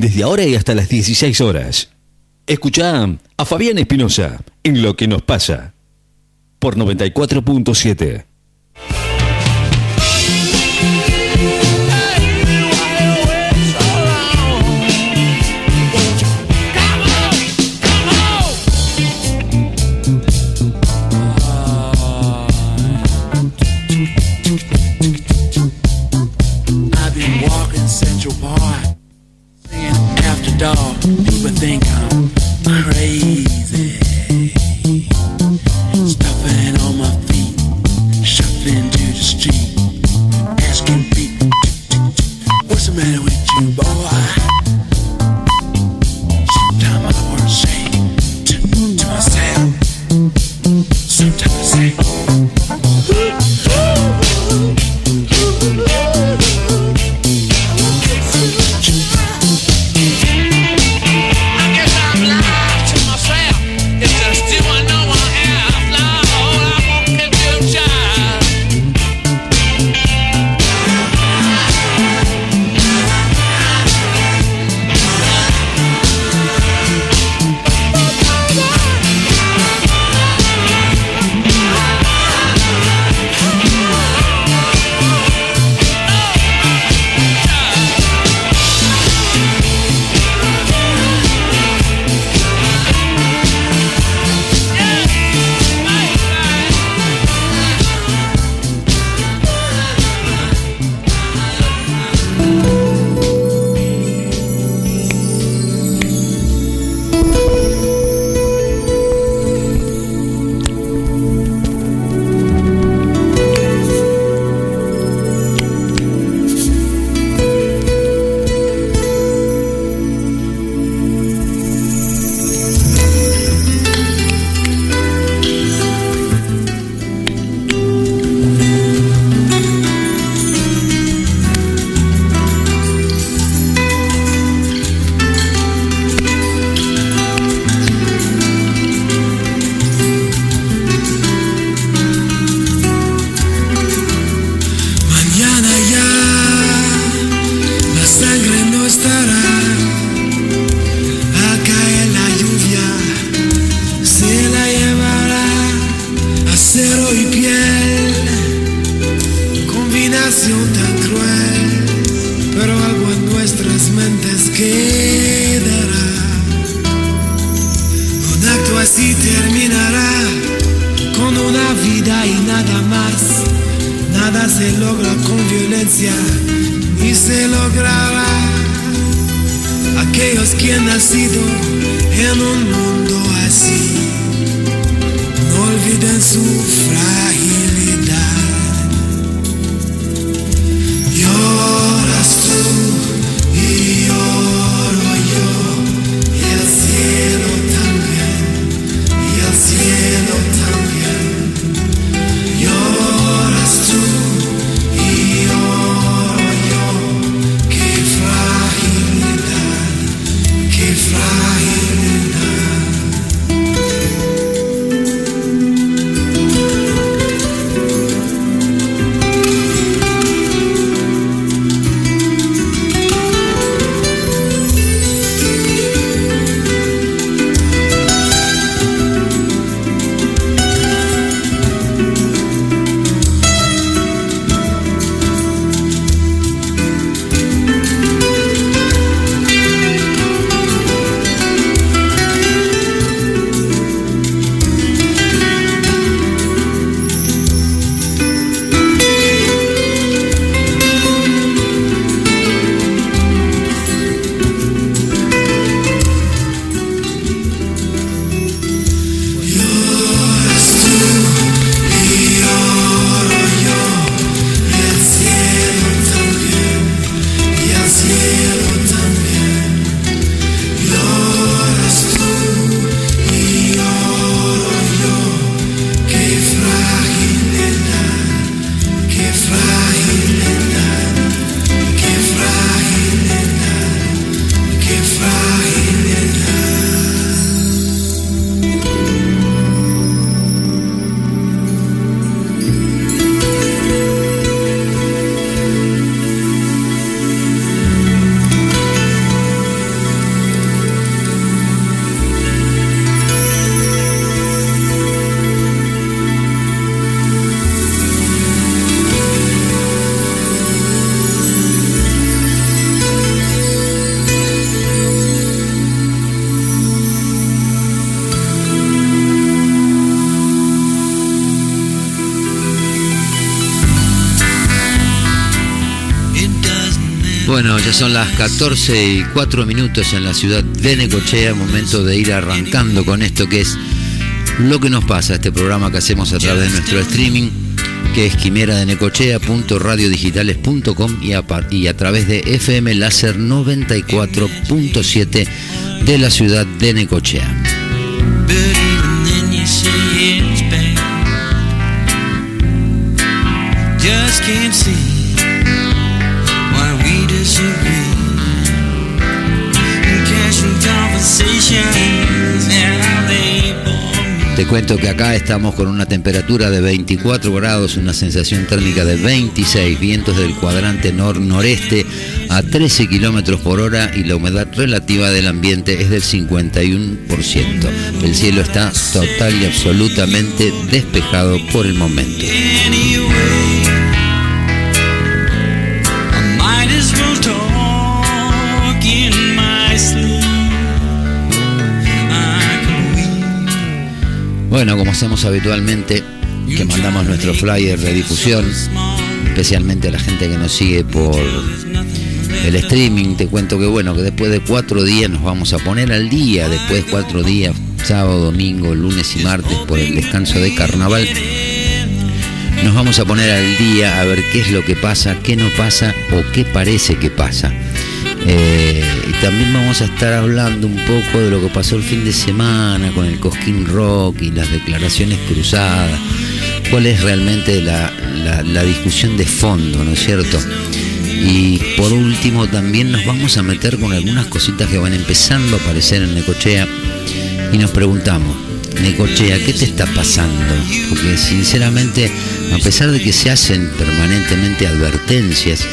desde ahora y hasta las 16 horas. Escucha a Fabián Espinosa en Lo que nos pasa por 94.7. dog, people think I'm crazy. Stuffing on my feet, shuffling to the street, asking people, what's the matter with you, boy? Son las 14 y 4 minutos en la ciudad de Necochea, momento de ir arrancando con esto que es lo que nos pasa, este programa que hacemos a través de nuestro streaming, que es quimera de necochea.radiodigitales.com y a, y a través de FM Láser 94.7 de la ciudad de Necochea. Te cuento que acá estamos con una temperatura de 24 grados, una sensación térmica de 26, vientos del cuadrante nor-noreste a 13 kilómetros por hora y la humedad relativa del ambiente es del 51%. El cielo está total y absolutamente despejado por el momento. Bueno, como hacemos habitualmente, que mandamos nuestro flyer de difusión, especialmente a la gente que nos sigue por el streaming, te cuento que bueno, que después de cuatro días nos vamos a poner al día, después de cuatro días, sábado, domingo, lunes y martes, por el descanso de carnaval, nos vamos a poner al día a ver qué es lo que pasa, qué no pasa o qué parece que pasa. Eh, y también vamos a estar hablando un poco de lo que pasó el fin de semana con el Cosquín Rock y las declaraciones cruzadas. ¿Cuál es realmente la, la discusión de fondo, no es cierto? Y por último también nos vamos a meter con algunas cositas que van empezando a aparecer en Necochea y nos preguntamos, Necochea, ¿qué te está pasando? Porque sinceramente, a pesar de que se hacen permanentemente advertencias,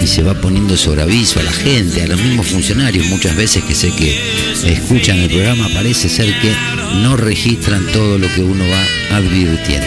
y se va poniendo sobre aviso a la gente, a los mismos funcionarios, muchas veces que sé que escuchan el programa, parece ser que no registran todo lo que uno va advirtiendo.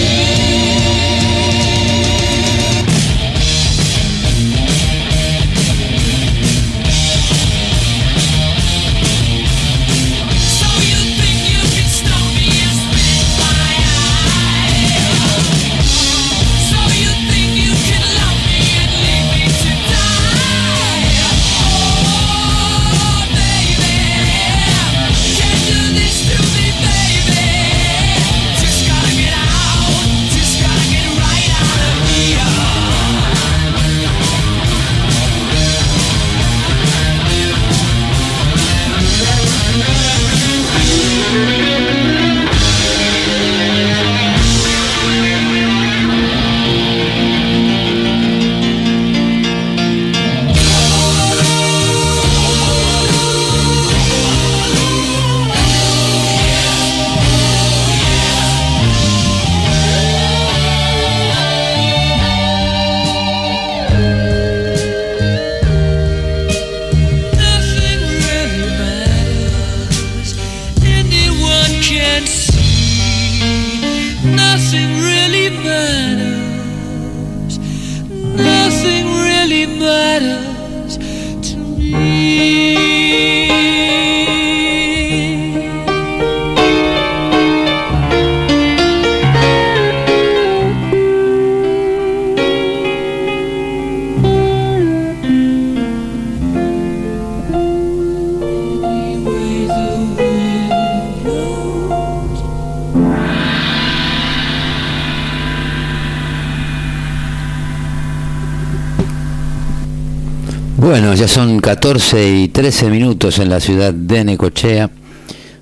14 y 13 minutos en la ciudad de Necochea.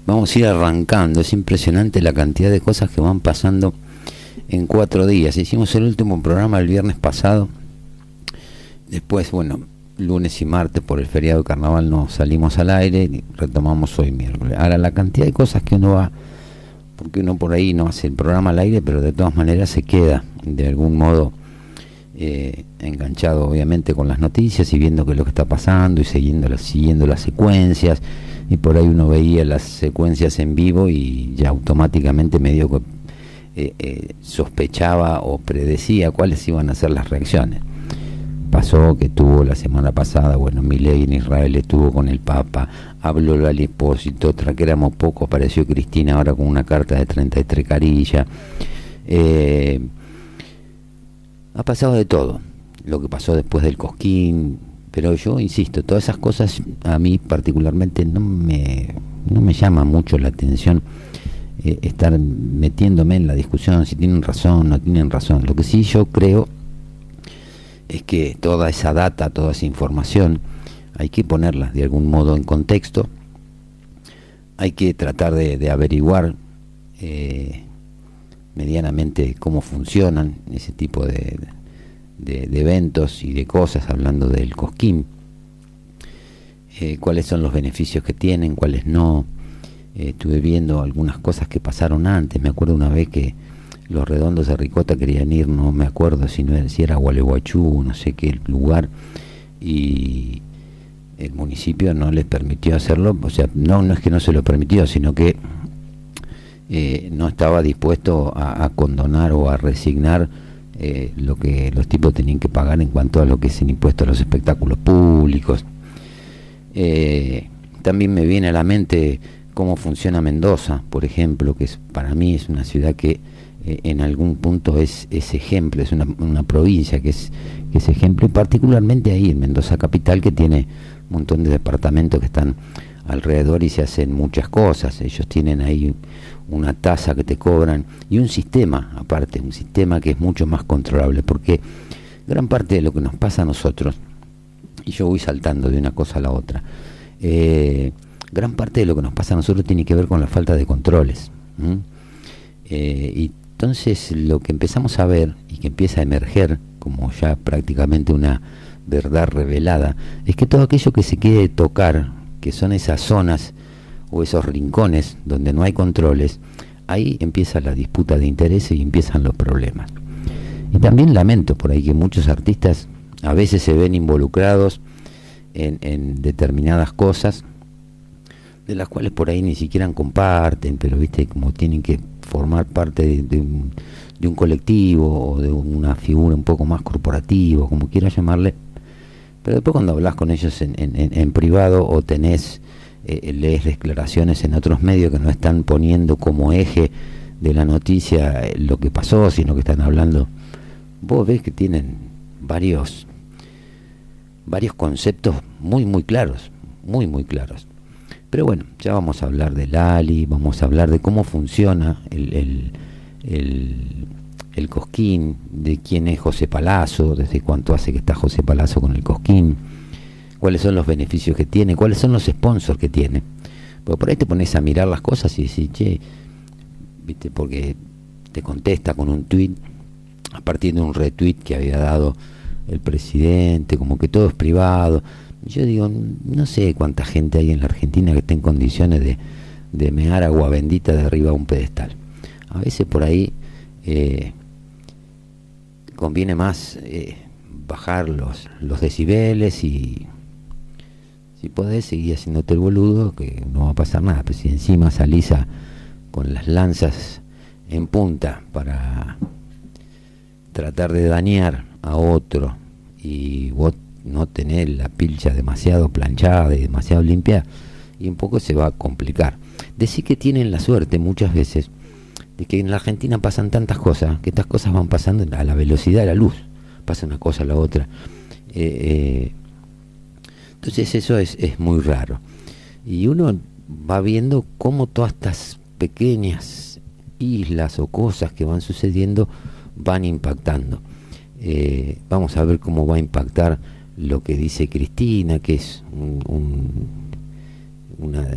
Vamos a ir arrancando. Es impresionante la cantidad de cosas que van pasando en cuatro días. Hicimos el último programa el viernes pasado. Después, bueno, lunes y martes por el feriado de carnaval no salimos al aire y retomamos hoy miércoles. Ahora, la cantidad de cosas que uno va, porque uno por ahí no hace el programa al aire, pero de todas maneras se queda de algún modo eh, enganchado obviamente con las noticias y viendo qué es lo que está pasando y siguiendo, las- siguiendo las secuencias y por ahí uno veía las secuencias en vivo y ya automáticamente medio que eh, eh, sospechaba o predecía cuáles iban a ser las reacciones. Pasó que tuvo la semana pasada, bueno, Milei en Israel estuvo con el Papa, habló el Espósito, otra que éramos pocos, apareció Cristina ahora con una carta de 33 carillas. Eh, ha pasado de todo, lo que pasó después del Cosquín, pero yo insisto, todas esas cosas a mí particularmente no me, no me llama mucho la atención eh, estar metiéndome en la discusión si tienen razón no tienen razón. Lo que sí yo creo es que toda esa data, toda esa información, hay que ponerla de algún modo en contexto, hay que tratar de, averiguar eh, medianamente cómo funcionan ese tipo de, de- eventos y de cosas, hablando del cosquín, eh, cuáles son los beneficios que tienen, cuáles no. Eh, estuve viendo algunas cosas que pasaron antes, me acuerdo una vez que los redondos de Ricota querían ir, no me acuerdo si, no era, si era Gualeguaychú, no sé qué lugar, y el municipio no les permitió hacerlo, o sea, no, no es que no se lo permitió, sino que eh, no estaba dispuesto a, a condonar o a resignar eh, lo que los tipos tenían que pagar en cuanto a lo que es el impuesto a los espectáculos públicos. Eh, también me viene a la mente cómo funciona Mendoza, por ejemplo, que es, para mí es una ciudad que eh, en algún punto es, es ejemplo, es una, una provincia que es, que es ejemplo, y particularmente ahí en Mendoza Capital, que tiene un montón de departamentos que están alrededor y se hacen muchas cosas. Ellos tienen ahí una tasa que te cobran y un sistema, aparte, un sistema que es mucho más controlable, porque gran parte de lo que nos pasa a nosotros, y yo voy saltando de una cosa a la otra, eh, gran parte de lo que nos pasa a nosotros tiene que ver con la falta de controles. Eh, y entonces lo que empezamos a ver y que empieza a emerger como ya prácticamente una verdad revelada, es que todo aquello que se quiere tocar, que son esas zonas o esos rincones donde no hay controles, ahí empieza la disputa de intereses y empiezan los problemas. Y también lamento por ahí que muchos artistas a veces se ven involucrados en, determinadas cosas de las cuales por ahí ni siquiera comparten, pero viste como tienen que formar parte de, un, de, un, colectivo o de una figura un poco más corporativa, como quiera llamarle, pero después cuando hablas con ellos en, en, privado o tenés, eh, lees declaraciones en otros medios que no están poniendo como eje de la noticia eh, lo que pasó, sino que están hablando, vos ves que tienen varios, varios conceptos muy, muy claros, muy, muy claros. Pero bueno, ya vamos a hablar del Ali, vamos a hablar de cómo funciona el, el, el el Cosquín, de quién es José Palazzo, desde cuánto hace que está José Palazzo con el Cosquín, cuáles son los beneficios que tiene, cuáles son los sponsors que tiene. Porque por ahí te pones a mirar las cosas y decís, che, viste, porque te contesta con un tweet a partir de un retweet que había dado el presidente, como que todo es privado. Yo digo, no sé cuánta gente hay en la Argentina que esté en condiciones de, de mear agua bendita de arriba a un pedestal. A veces por ahí eh, conviene más eh, bajar los, los decibeles y si podés seguir haciéndote el boludo, que no va a pasar nada, pero si encima salís con las lanzas en punta para tratar de dañar a otro y vos no tener la pilcha demasiado planchada y demasiado limpia, y un poco se va a complicar. Decir que tienen la suerte muchas veces de que en la Argentina pasan tantas cosas, que estas cosas van pasando a la velocidad de la luz, pasa una cosa a la otra. Eh, eh, entonces eso es, es muy raro. Y uno va viendo cómo todas estas pequeñas islas o cosas que van sucediendo van impactando. Eh, vamos a ver cómo va a impactar lo que dice Cristina, que es un, un, una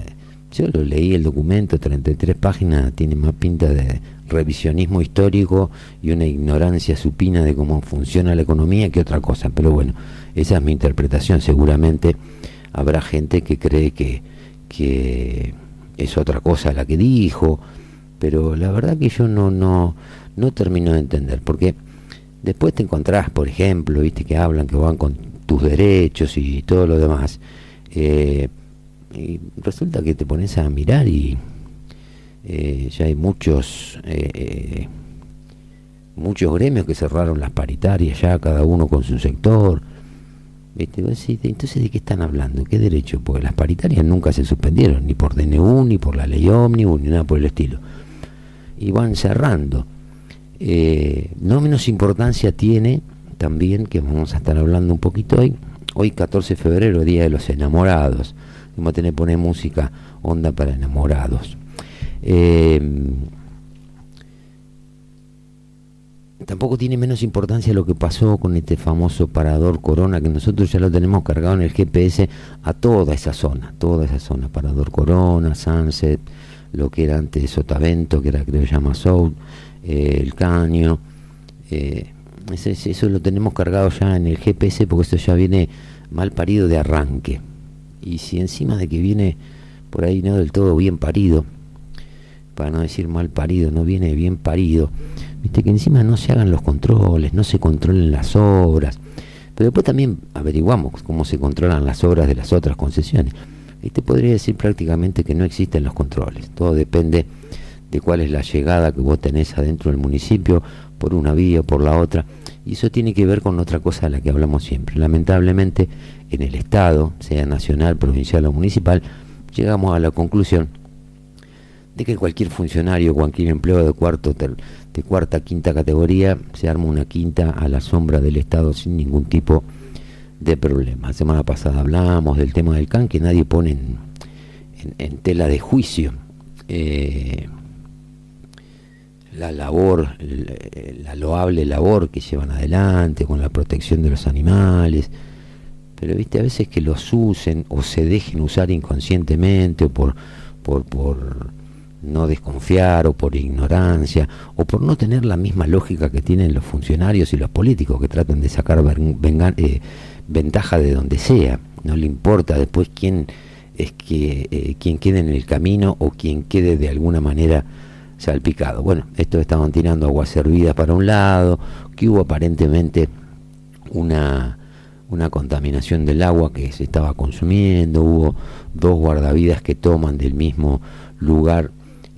yo lo leí el documento, 33 páginas, tiene más pinta de revisionismo histórico y una ignorancia supina de cómo funciona la economía que otra cosa. Pero bueno, esa es mi interpretación. Seguramente habrá gente que cree que, que es otra cosa la que dijo, pero la verdad que yo no, no, no termino de entender, porque después te encontrás, por ejemplo, viste que hablan que van con tus derechos y todo lo demás. Eh, y resulta que te pones a mirar y eh, ya hay muchos eh, muchos gremios que cerraron las paritarias ya cada uno con su sector. Entonces de qué están hablando qué derecho porque las paritarias nunca se suspendieron ni por DNU ni por la ley ómnibus ni nada por el estilo. Y van cerrando. Eh, no menos importancia tiene también que vamos a estar hablando un poquito hoy. Hoy 14 de febrero día de los enamorados. Vamos a tener poner música onda para enamorados. Eh, tampoco tiene menos importancia lo que pasó con este famoso parador Corona, que nosotros ya lo tenemos cargado en el GPS a toda esa zona, toda esa zona, parador Corona, Sunset, lo que era antes Sotavento, que era creo llama South, eh, el Caño, eh, eso lo tenemos cargado ya en el GPS porque esto ya viene mal parido de arranque. Y si encima de que viene por ahí no del todo bien parido, para no decir mal parido, no viene bien parido, viste que encima no se hagan los controles, no se controlen las obras, pero después también averiguamos cómo se controlan las obras de las otras concesiones. Y te podría decir prácticamente que no existen los controles, todo depende de cuál es la llegada que vos tenés adentro del municipio, por una vía o por la otra, y eso tiene que ver con otra cosa de la que hablamos siempre. Lamentablemente, en el Estado, sea nacional, provincial o municipal, llegamos a la conclusión de que cualquier funcionario, cualquier empleado de cuarto, de cuarta, quinta categoría, se arma una quinta a la sombra del Estado sin ningún tipo de problema. La semana pasada hablábamos del tema del CAN que nadie pone en, tela de juicio. Eh, la labor, la loable labor que llevan adelante con la protección de los animales, pero viste a veces que los usen o se dejen usar inconscientemente o por, por, por no desconfiar o por ignorancia o por no tener la misma lógica que tienen los funcionarios y los políticos que tratan de sacar eh, ventaja de donde sea, no le importa después quién es que eh, quien quede en el camino o quien quede de alguna manera salpicado. Bueno, estos estaban tirando aguas servidas para un lado, que hubo aparentemente una, una contaminación del agua que se estaba consumiendo, hubo dos guardavidas que toman del mismo lugar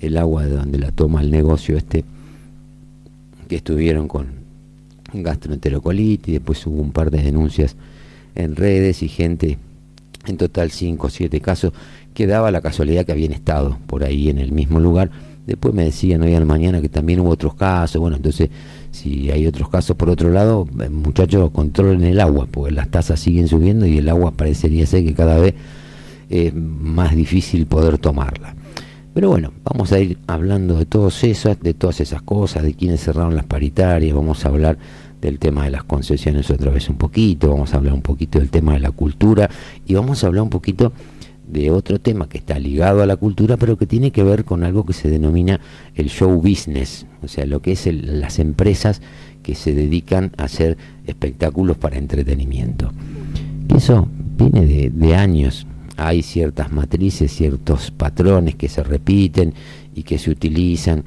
el agua de donde la toma el negocio este, que estuvieron con gastroenterocolitis, después hubo un par de denuncias en redes y gente, en total cinco o siete casos, que daba la casualidad que habían estado por ahí en el mismo lugar Después me decían hoy a la mañana que también hubo otros casos. Bueno, entonces, si hay otros casos por otro lado, eh, muchachos, controlen el agua, porque las tasas siguen subiendo y el agua parecería ser que cada vez es más difícil poder tomarla. Pero bueno, vamos a ir hablando de todos eso, de todas esas cosas, de quienes cerraron las paritarias, vamos a hablar del tema de las concesiones otra vez un poquito, vamos a hablar un poquito del tema de la cultura y vamos a hablar un poquito de otro tema que está ligado a la cultura, pero que tiene que ver con algo que se denomina el show business, o sea, lo que es las empresas que se dedican a hacer espectáculos para entretenimiento. eso viene de, años. Hay ciertas matrices, ciertos patrones que se repiten y que se utilizan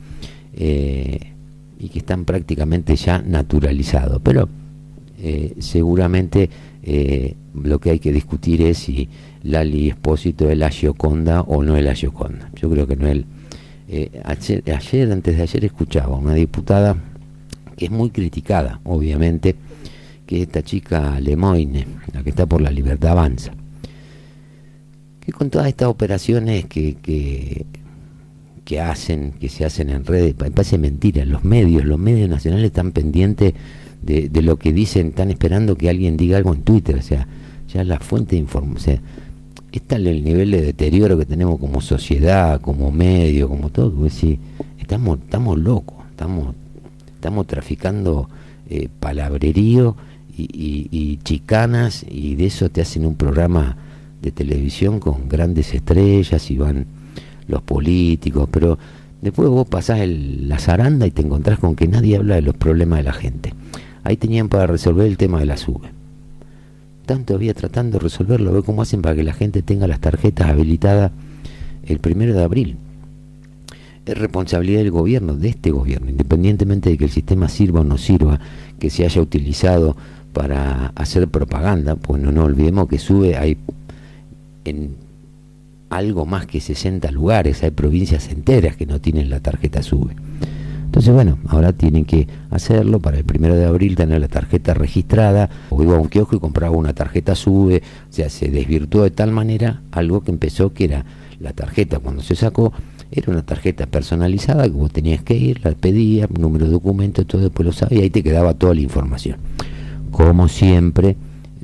eh, y que están prácticamente ya naturalizados. Pero eh, seguramente eh, lo que hay que discutir es si Lali Espósito es la Gioconda o no es la Gioconda. Yo creo que no es. Eh, ayer, antes de ayer, escuchaba a una diputada que es muy criticada, obviamente, que es esta chica Lemoine, la que está por la libertad avanza. Que con todas estas operaciones que, que, hacen, que se hacen en redes, parece mentira, los medios, los medios nacionales están pendientes de, lo que dicen, están esperando que alguien diga algo en Twitter, o sea, ya la fuente de información, está el nivel de deterioro que tenemos como sociedad, como medio, como todo, que estamos, estamos locos, estamos, estamos traficando eh, palabrerío y, chicanas y de eso te hacen un programa de televisión con grandes estrellas y van los políticos, pero después vos pasás el, la zaranda y te encontrás con que nadie habla de los problemas de la gente. Ahí tenían para resolver el tema de la sube están todavía tratando de resolverlo, ve cómo hacen para que la gente tenga las tarjetas habilitadas el primero de abril. Es responsabilidad del gobierno, de este gobierno, independientemente de que el sistema sirva o no sirva, que se haya utilizado para hacer propaganda, pues no nos olvidemos que sube, hay en algo más que 60 lugares, hay provincias enteras que no tienen la tarjeta sube. Entonces, bueno, ahora tienen que hacerlo para el primero de abril tener la tarjeta registrada, o iba a un kiosco y compraba una tarjeta SUBE, o sea, se desvirtuó de tal manera algo que empezó que era la tarjeta cuando se sacó, era una tarjeta personalizada que vos tenías que ir, la pedías, número de documento, todo después lo sabías y ahí te quedaba toda la información. Como siempre,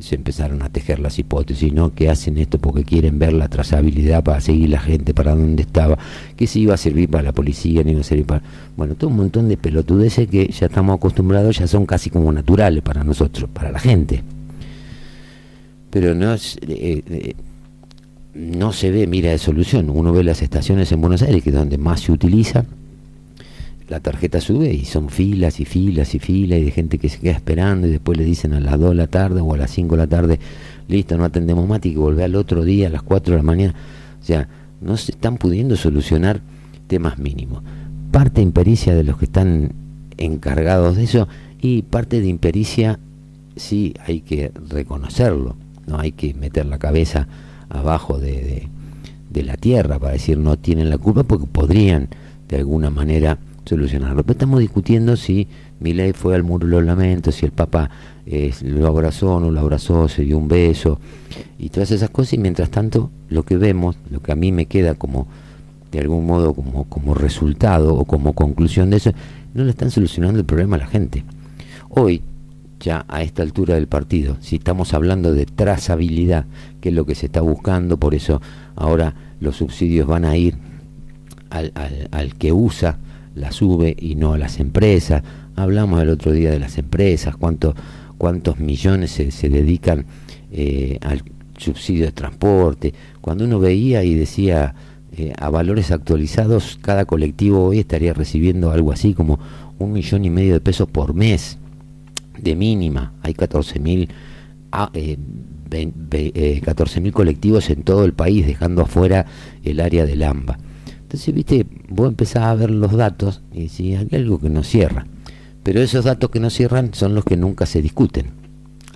se empezaron a tejer las hipótesis, ¿no? Que hacen esto porque quieren ver la trazabilidad para seguir la gente para dónde estaba, que si iba a servir para la policía, no iba a servir para... Bueno, todo un montón de pelotudeces que ya estamos acostumbrados, ya son casi como naturales para nosotros, para la gente. Pero no, eh, eh, no se ve mira de solución. Uno ve las estaciones en Buenos Aires, que es donde más se utiliza, la tarjeta sube y son filas y filas y filas y de gente que se queda esperando y después le dicen a las 2 de la tarde o a las 5 de la tarde, listo, no atendemos más y que volver al otro día a las 4 de la mañana. O sea, no se están pudiendo solucionar temas mínimos. Parte de impericia de los que están encargados de eso y parte de impericia sí hay que reconocerlo, no hay que meter la cabeza abajo de, de la tierra para decir no tienen la culpa porque podrían de alguna manera solucionarlo. Pero estamos discutiendo si Milei fue al muro los lamentos, si el Papa eh, lo abrazó no lo abrazó, se dio un beso y todas esas cosas. Y mientras tanto, lo que vemos, lo que a mí me queda como, de algún modo como, como resultado o como conclusión de eso, no le están solucionando el problema a la gente. Hoy, ya a esta altura del partido, si estamos hablando de trazabilidad, que es lo que se está buscando, por eso ahora los subsidios van a ir al, al, que usa la sube y no a las empresas. Hablamos el otro día de las empresas, cuánto, cuántos millones se, se dedican eh, al subsidio de transporte. Cuando uno veía y decía eh, a valores actualizados, cada colectivo hoy estaría recibiendo algo así como un millón y medio de pesos por mes de mínima. Hay 14 mil ah, eh, eh, colectivos en todo el país, dejando afuera el área del AMBA. Entonces, viste, vos empezás a ver los datos y si hay algo que no cierra. Pero esos datos que no cierran son los que nunca se discuten.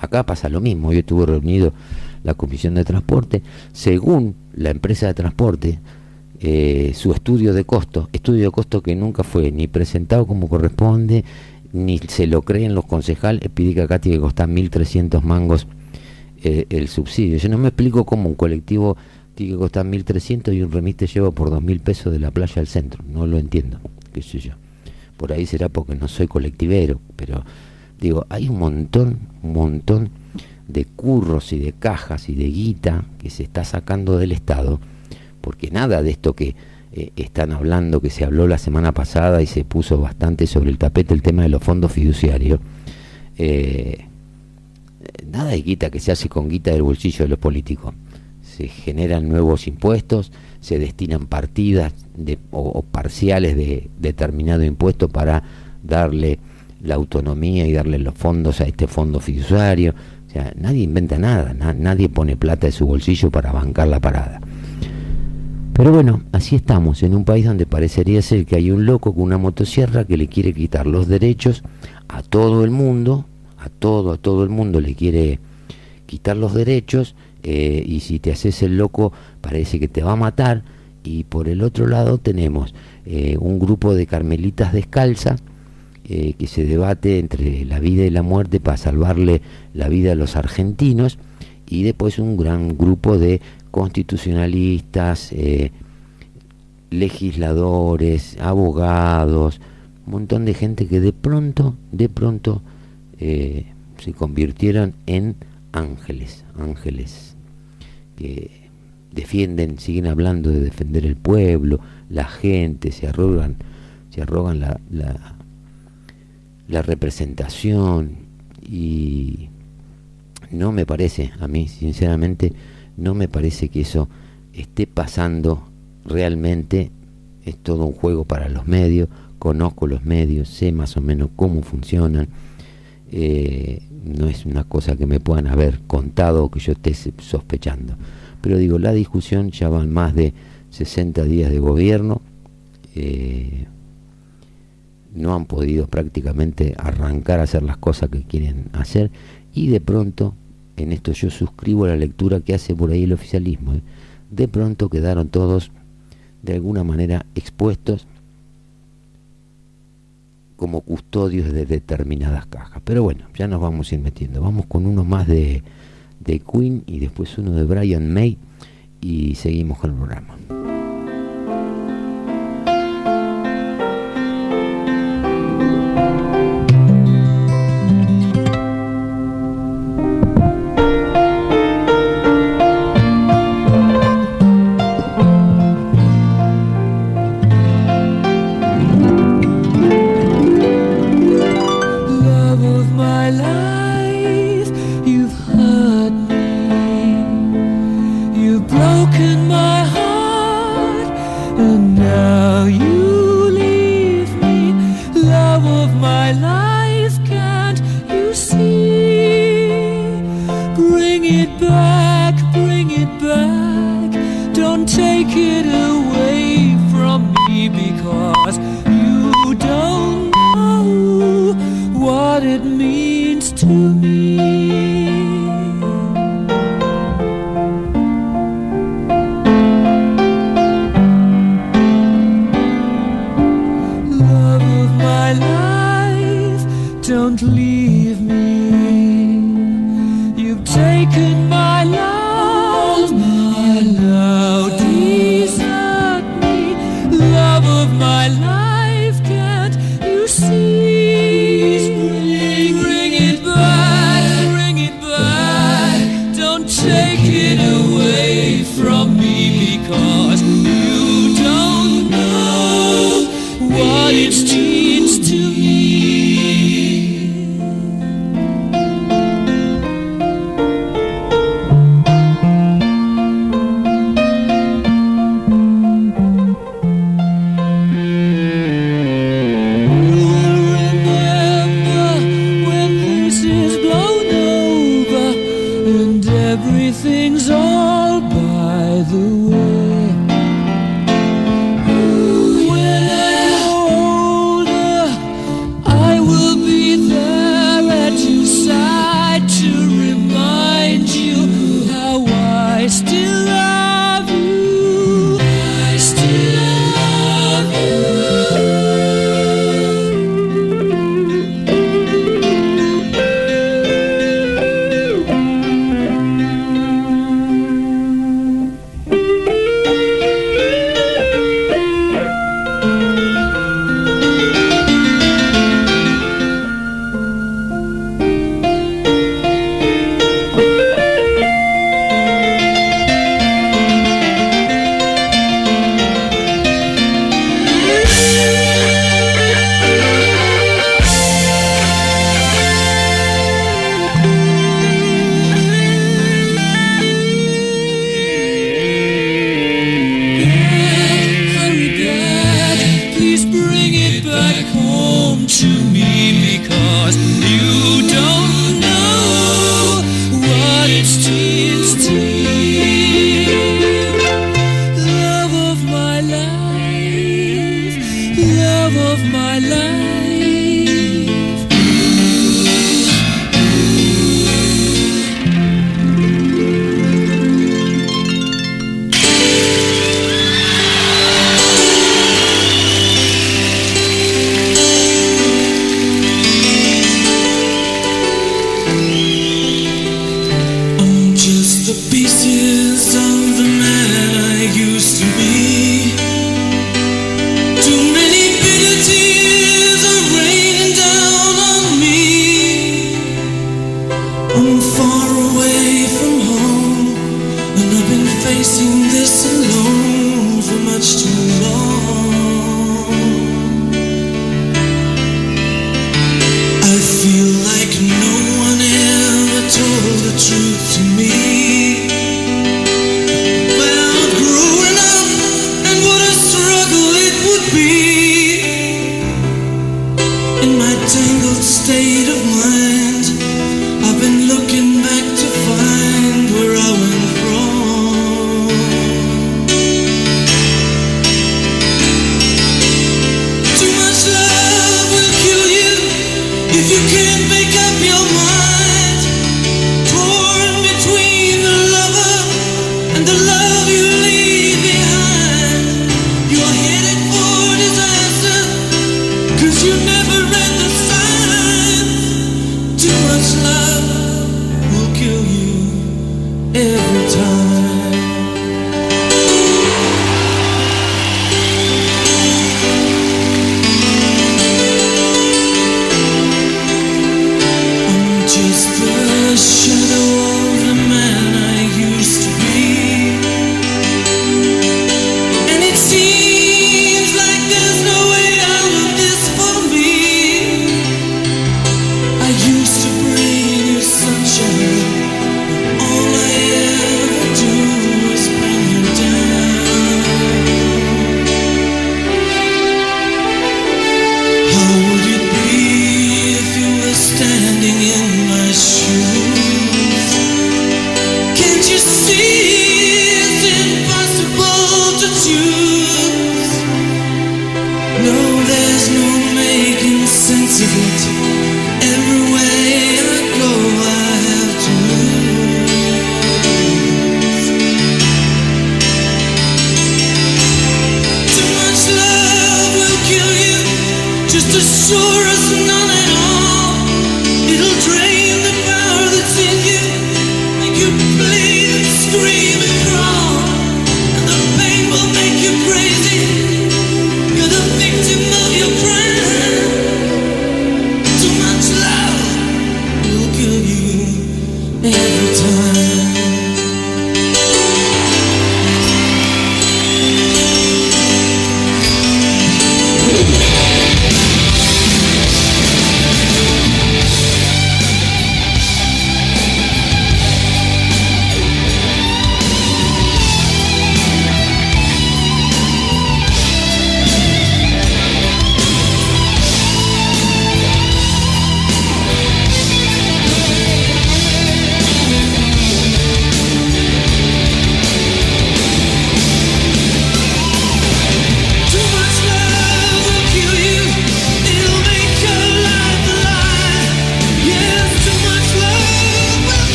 Acá pasa lo mismo. Yo estuve reunido la Comisión de Transporte. Según la empresa de transporte, eh, su estudio de costo, estudio de costo que nunca fue ni presentado como corresponde, ni se lo creen los concejales, pide que acá tiene que costar 1.300 mangos eh, el subsidio. Yo no me explico cómo un colectivo tiene que costar 1.300 y un remis te lleva por 2.000 pesos de la playa al centro. No lo entiendo, qué sé yo. Por ahí será porque no soy colectivero, pero digo, hay un montón, un montón de curros y de cajas y de guita que se está sacando del Estado porque nada de esto que eh, están hablando, que se habló la semana pasada y se puso bastante sobre el tapete el tema de los fondos fiduciarios, eh, nada de guita que se hace con guita del bolsillo de los políticos. Se generan nuevos impuestos, se destinan partidas de, o, parciales de determinado impuesto para darle la autonomía y darle los fondos a este fondo fiduciario. O sea, nadie inventa nada, nadie pone plata de su bolsillo para bancar la parada. Pero bueno, así estamos, en un país donde parecería ser que hay un loco con una motosierra que le quiere quitar los derechos a todo el mundo, a todo, a todo el mundo le quiere quitar los derechos eh, y si te haces el loco parece que te va a matar. Y por el otro lado tenemos eh, un grupo de carmelitas descalzas eh, que se debate entre la vida y la muerte para salvarle la vida a los argentinos. Y después un gran grupo de constitucionalistas, eh, legisladores, abogados, un montón de gente que de pronto, de pronto se convirtieron en ángeles, ángeles que defienden, siguen hablando de defender el pueblo, la gente, se arrogan, se arrogan la, la, la representación y no me parece a mí, sinceramente, no me parece que eso esté pasando realmente. Es todo un juego para los medios. Conozco los medios, sé más o menos cómo funcionan. Eh, no es una cosa que me puedan haber contado o que yo esté sospechando. Pero digo, la discusión ya van más de 60 días de gobierno. Eh, no han podido prácticamente arrancar a hacer las cosas que quieren hacer y de pronto en esto yo suscribo la lectura que hace por ahí el oficialismo. ¿eh? De pronto quedaron todos de alguna manera expuestos como custodios de determinadas cajas. Pero bueno, ya nos vamos a ir metiendo. Vamos con uno más de, de Queen y después uno de Brian May y seguimos con el programa.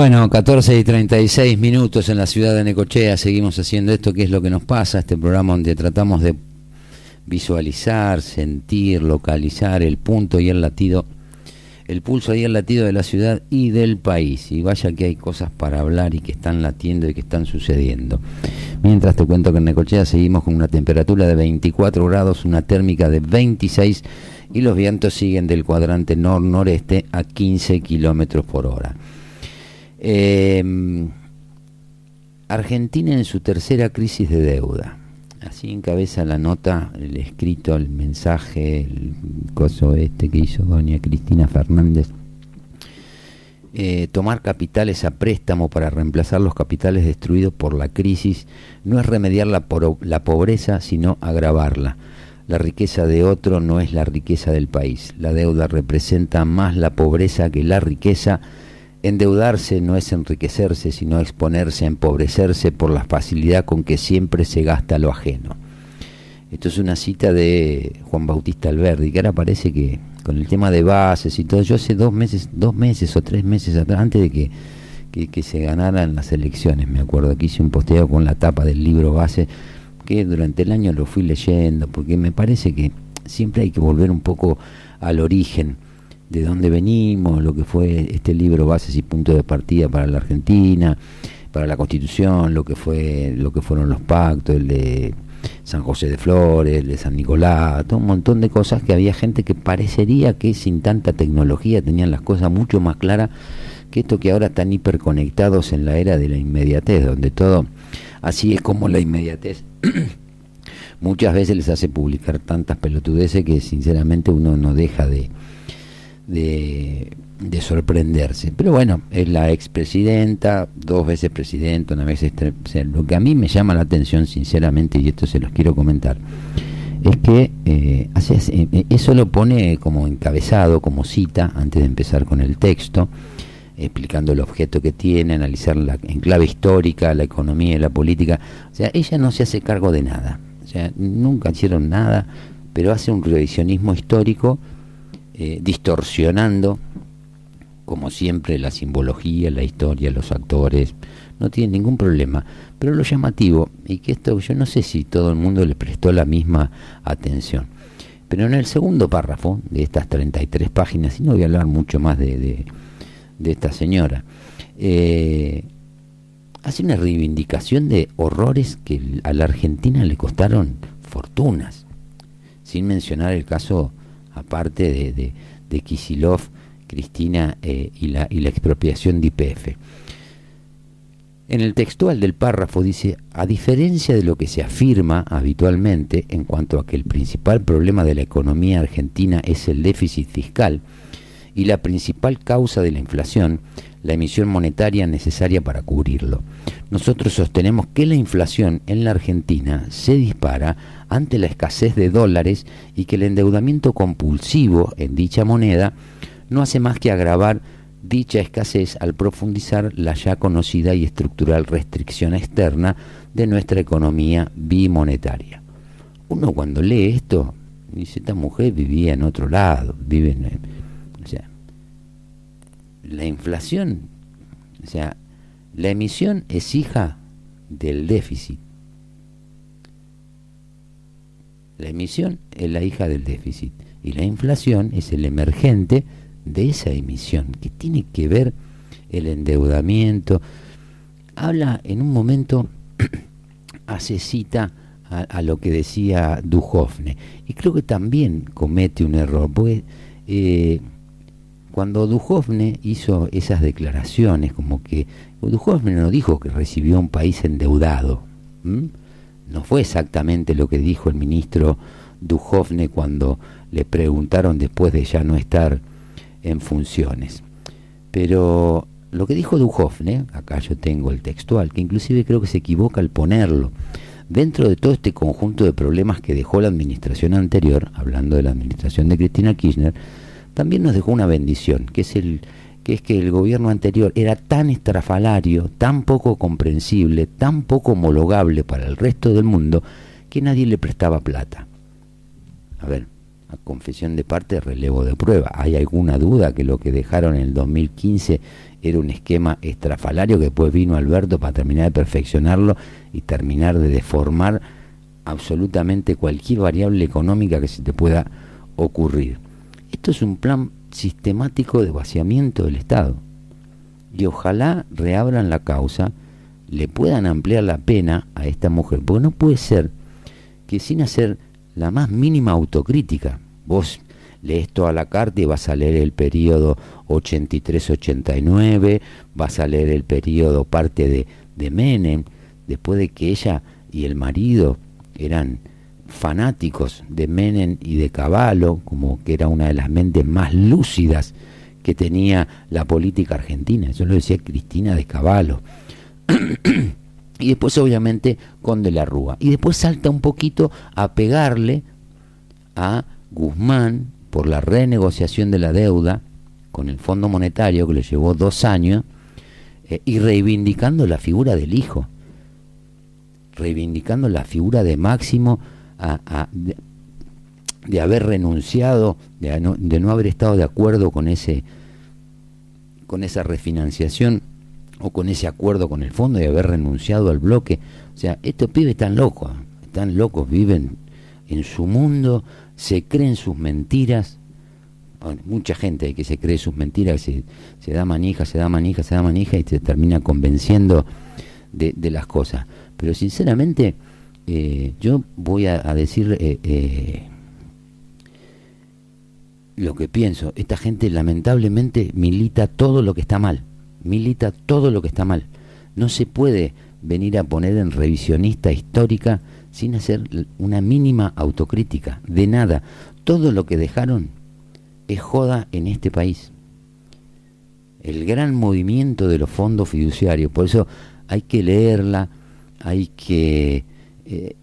Bueno, 14 y 36 minutos en la ciudad de Necochea. Seguimos haciendo esto, que es lo que nos pasa. Este programa donde tratamos de visualizar, sentir, localizar el punto y el latido, el pulso y el latido de la ciudad y del país. Y vaya que hay cosas para hablar y que están latiendo y que están sucediendo. Mientras te cuento que en Necochea seguimos con una temperatura de 24 grados, una térmica de 26 y los vientos siguen del cuadrante nor-noreste a 15 kilómetros por hora. Eh, Argentina en su tercera crisis de deuda. Así encabeza la nota, el escrito, el mensaje, el coso este que hizo doña Cristina Fernández. Eh, tomar capitales a préstamo para reemplazar los capitales destruidos por la crisis no es remediar la, la pobreza, sino agravarla. La riqueza de otro no es la riqueza del país. La deuda representa más la pobreza que la riqueza Endeudarse no es enriquecerse, sino exponerse a empobrecerse por la facilidad con que siempre se gasta lo ajeno. Esto es una cita de Juan Bautista Alberdi, que ahora parece que con el tema de bases y todo, yo hace dos meses, dos meses o tres meses atrás, antes de que, que, se ganaran las elecciones, me acuerdo que hice un posteo con la tapa del libro base, que durante el año lo fui leyendo, porque me parece que siempre hay que volver un poco al origen de dónde venimos, lo que fue este libro Bases y Puntos de Partida para la Argentina, para la Constitución, lo que fue, lo que fueron los pactos, el de San José de Flores, el de San Nicolás, todo un montón de cosas que había gente que parecería que sin tanta tecnología tenían las cosas mucho más claras que esto que ahora están hiperconectados en la era de la inmediatez, donde todo así es como la inmediatez muchas veces les hace publicar tantas pelotudeces que sinceramente uno no deja de, de, sorprenderse. Pero bueno, es la expresidenta, dos veces presidenta, una vez... lo que a mí me llama la atención, sinceramente, y esto se los quiero comentar, es que eh, eh, eso lo pone como encabezado, como cita, antes de empezar con el texto, explicando el objeto que tiene, analizar la, en clave histórica, la economía y la política. O sea, ella no se hace cargo de nada. O sea, nunca hicieron nada, pero hace un revisionismo histórico eh, distorsionando, como siempre, la simbología, la historia, los actores, no tiene ningún problema. Pero lo llamativo, y que esto yo no sé si todo el mundo le prestó la misma atención, pero en el segundo párrafo de estas 33 páginas, y no voy a hablar mucho más de, de, esta señora, eh, hace una reivindicación de horrores que a la Argentina le costaron fortunas, sin mencionar el caso aparte de, de, de Kisilov, Cristina eh, y, la, y la expropiación de IPF. En el textual del párrafo dice, a diferencia de lo que se afirma habitualmente en cuanto a que el principal problema de la economía argentina es el déficit fiscal y la principal causa de la inflación, la emisión monetaria necesaria para cubrirlo. Nosotros sostenemos que la inflación en la Argentina se dispara ante la escasez de dólares y que el endeudamiento compulsivo en dicha moneda no hace más que agravar dicha escasez al profundizar la ya conocida y estructural restricción externa de nuestra economía bimonetaria. Uno cuando lee esto dice, esta mujer vivía en otro lado, vive en... La inflación, o sea, la emisión es hija del déficit. La emisión es la hija del déficit y la inflación es el emergente de esa emisión. ¿Qué tiene que ver el endeudamiento? Habla en un momento, hace cita a, lo que decía Duhovne y creo que también comete un error, porque eh, cuando Duhovne hizo esas declaraciones, como que Duhovne no dijo que recibió un país endeudado no fue exactamente lo que dijo el ministro Duhovne cuando le preguntaron después de ya no estar en funciones. Pero lo que dijo Duhovne, acá yo tengo el textual, que inclusive creo que se equivoca al ponerlo, dentro de todo este conjunto de problemas que dejó la administración anterior, hablando de la administración de Cristina Kirchner, también nos dejó una bendición, que es el que es que el gobierno anterior era tan estrafalario, tan poco comprensible, tan poco homologable para el resto del mundo, que nadie le prestaba plata. A ver, a confesión de parte, relevo de prueba. ¿Hay alguna duda que lo que dejaron en el 2015 era un esquema estrafalario que después vino Alberto para terminar de perfeccionarlo y terminar de deformar absolutamente cualquier variable económica que se te pueda ocurrir? Esto es un plan sistemático de vaciamiento del Estado. Y ojalá reabran la causa, le puedan ampliar la pena a esta mujer, porque no puede ser que sin hacer la más mínima autocrítica, vos lees toda la carta y vas a leer el periodo 83-89, vas a leer el periodo parte de, de Menem, después de que ella y el marido eran fanáticos de Menem y de Caballo, como que era una de las mentes más lúcidas que tenía la política argentina. Eso lo decía Cristina de Caballo. y después, obviamente, con De la Rúa. Y después salta un poquito a pegarle a Guzmán por la renegociación de la deuda con el Fondo Monetario, que le llevó dos años, eh, y reivindicando la figura del hijo, reivindicando la figura de Máximo de, haber renunciado, de no, de no haber estado de acuerdo con ese con esa refinanciación o con ese acuerdo con el fondo y haber renunciado al bloque. O sea, estos pibes están locos, están locos, viven en su mundo, se creen sus mentiras. mucha gente que se cree sus mentiras, se, se da manija, se da manija, se da manija y se termina convenciendo de, de las cosas. Pero sinceramente, eh, yo voy a, decir eh, eh, lo que pienso. Esta gente lamentablemente milita todo lo que está mal. Milita todo lo que está mal. No se puede venir a poner en revisionista histórica sin hacer una mínima autocrítica. De nada. Todo lo que dejaron es joda en este país. El gran movimiento de los fondos fiduciarios. Por eso hay que leerla, hay que eh,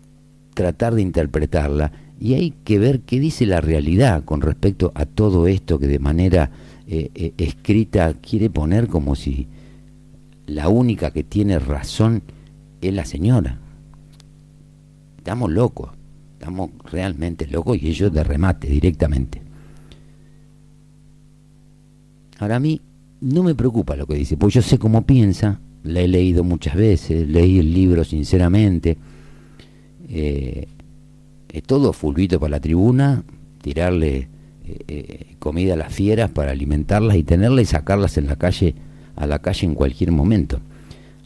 tratar de interpretarla y hay que ver qué dice la realidad con respecto a todo esto que de manera eh, eh, escrita quiere poner como si la única que tiene razón es la señora. Estamos locos, estamos realmente locos y ellos de remate directamente. Ahora a mí no me preocupa lo que dice, pues yo sé cómo piensa, la he leído muchas veces, leí el libro sinceramente, eh, todo fulvito para la tribuna, tirarle eh, eh, comida a las fieras para alimentarlas y tenerlas y sacarlas en la calle, a la calle en cualquier momento.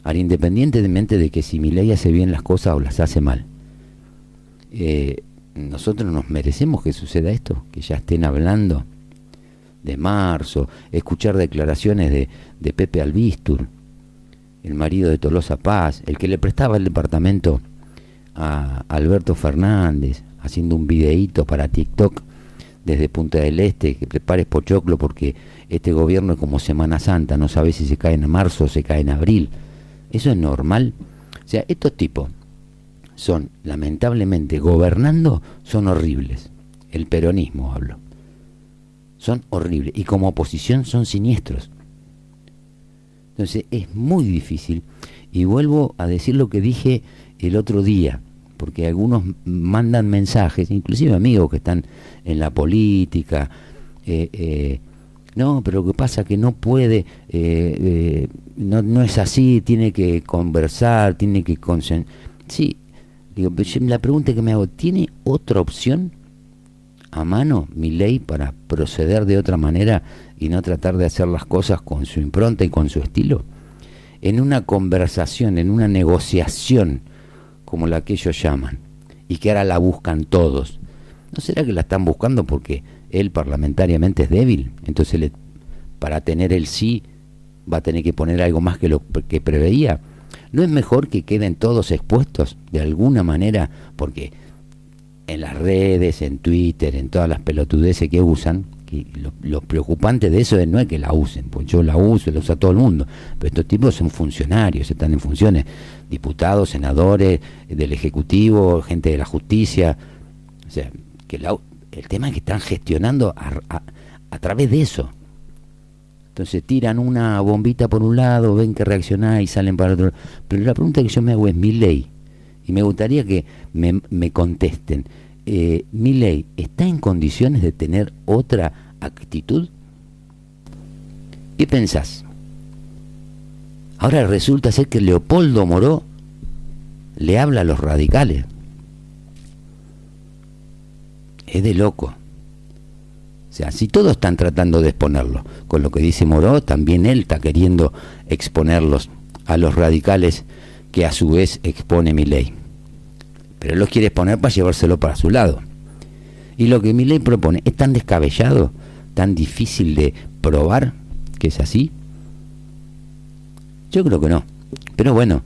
Ahora, independientemente de que si mi ley hace bien las cosas o las hace mal, nosotros nos merecemos que suceda esto, que ya estén hablando de marzo, escuchar declaraciones de, de Pepe Albistur, el marido de Tolosa Paz, el que le prestaba el departamento a Alberto Fernández haciendo un videíto para TikTok desde Punta del Este, que prepares pochoclo porque este gobierno es como Semana Santa, no sabe si se cae en marzo o se cae en abril. Eso es normal. O sea, estos tipos son, lamentablemente, gobernando, son horribles. El peronismo hablo. Son horribles. Y como oposición son siniestros. Entonces es muy difícil. Y vuelvo a decir lo que dije el otro día, porque algunos mandan mensajes, inclusive amigos que están en la política, eh, eh, no, pero lo que pasa es que no puede, eh, no, no es así, tiene que conversar, tiene que Sí, digo, la pregunta que me hago, ¿tiene otra opción a mano mi ley para proceder de otra manera y no tratar de hacer las cosas con su impronta y con su estilo? En una conversación, en una negociación, como la que ellos llaman, y que ahora la buscan todos. ¿No será que la están buscando porque él parlamentariamente es débil? Entonces, para tener el sí, va a tener que poner algo más que lo que preveía. ¿No es mejor que queden todos expuestos de alguna manera? Porque en las redes, en Twitter, en todas las pelotudeces que usan, lo, preocupante de eso es, no es que la usen, pues yo la uso, la usa todo el mundo, pero estos tipos son funcionarios, están en funciones, diputados, senadores, del Ejecutivo, gente de la justicia, o sea, que el tema es que están gestionando a, través de eso. Entonces tiran una bombita por un lado, ven que reacciona y salen para otro. Pero la pregunta que yo me hago es mi ley. Y me gustaría que me contesten. Eh, ley está en condiciones de tener otra actitud? ¿Qué pensás? Ahora resulta ser que Leopoldo Moró le habla a los radicales. Es de loco. O sea, si todos están tratando de exponerlo, con lo que dice Moró, también él está queriendo exponerlos a los radicales que a su vez expone mi ley. Pero él los quiere exponer para llevárselo para su lado. Y lo que mi ley propone es tan descabellado, tan difícil de probar que es así. Yo creo que no. Pero bueno,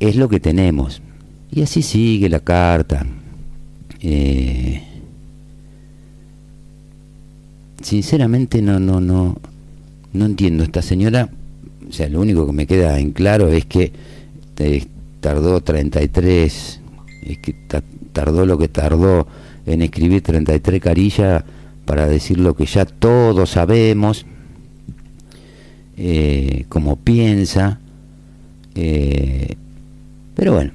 es lo que tenemos. Y así sigue la carta. Eh, sinceramente no, no, no, no entiendo. Esta señora, o sea, lo único que me queda en claro es que eh, tardó 33, es que tardó lo que tardó en escribir 33 carillas para decir lo que ya todos sabemos, eh, como piensa, eh, pero bueno,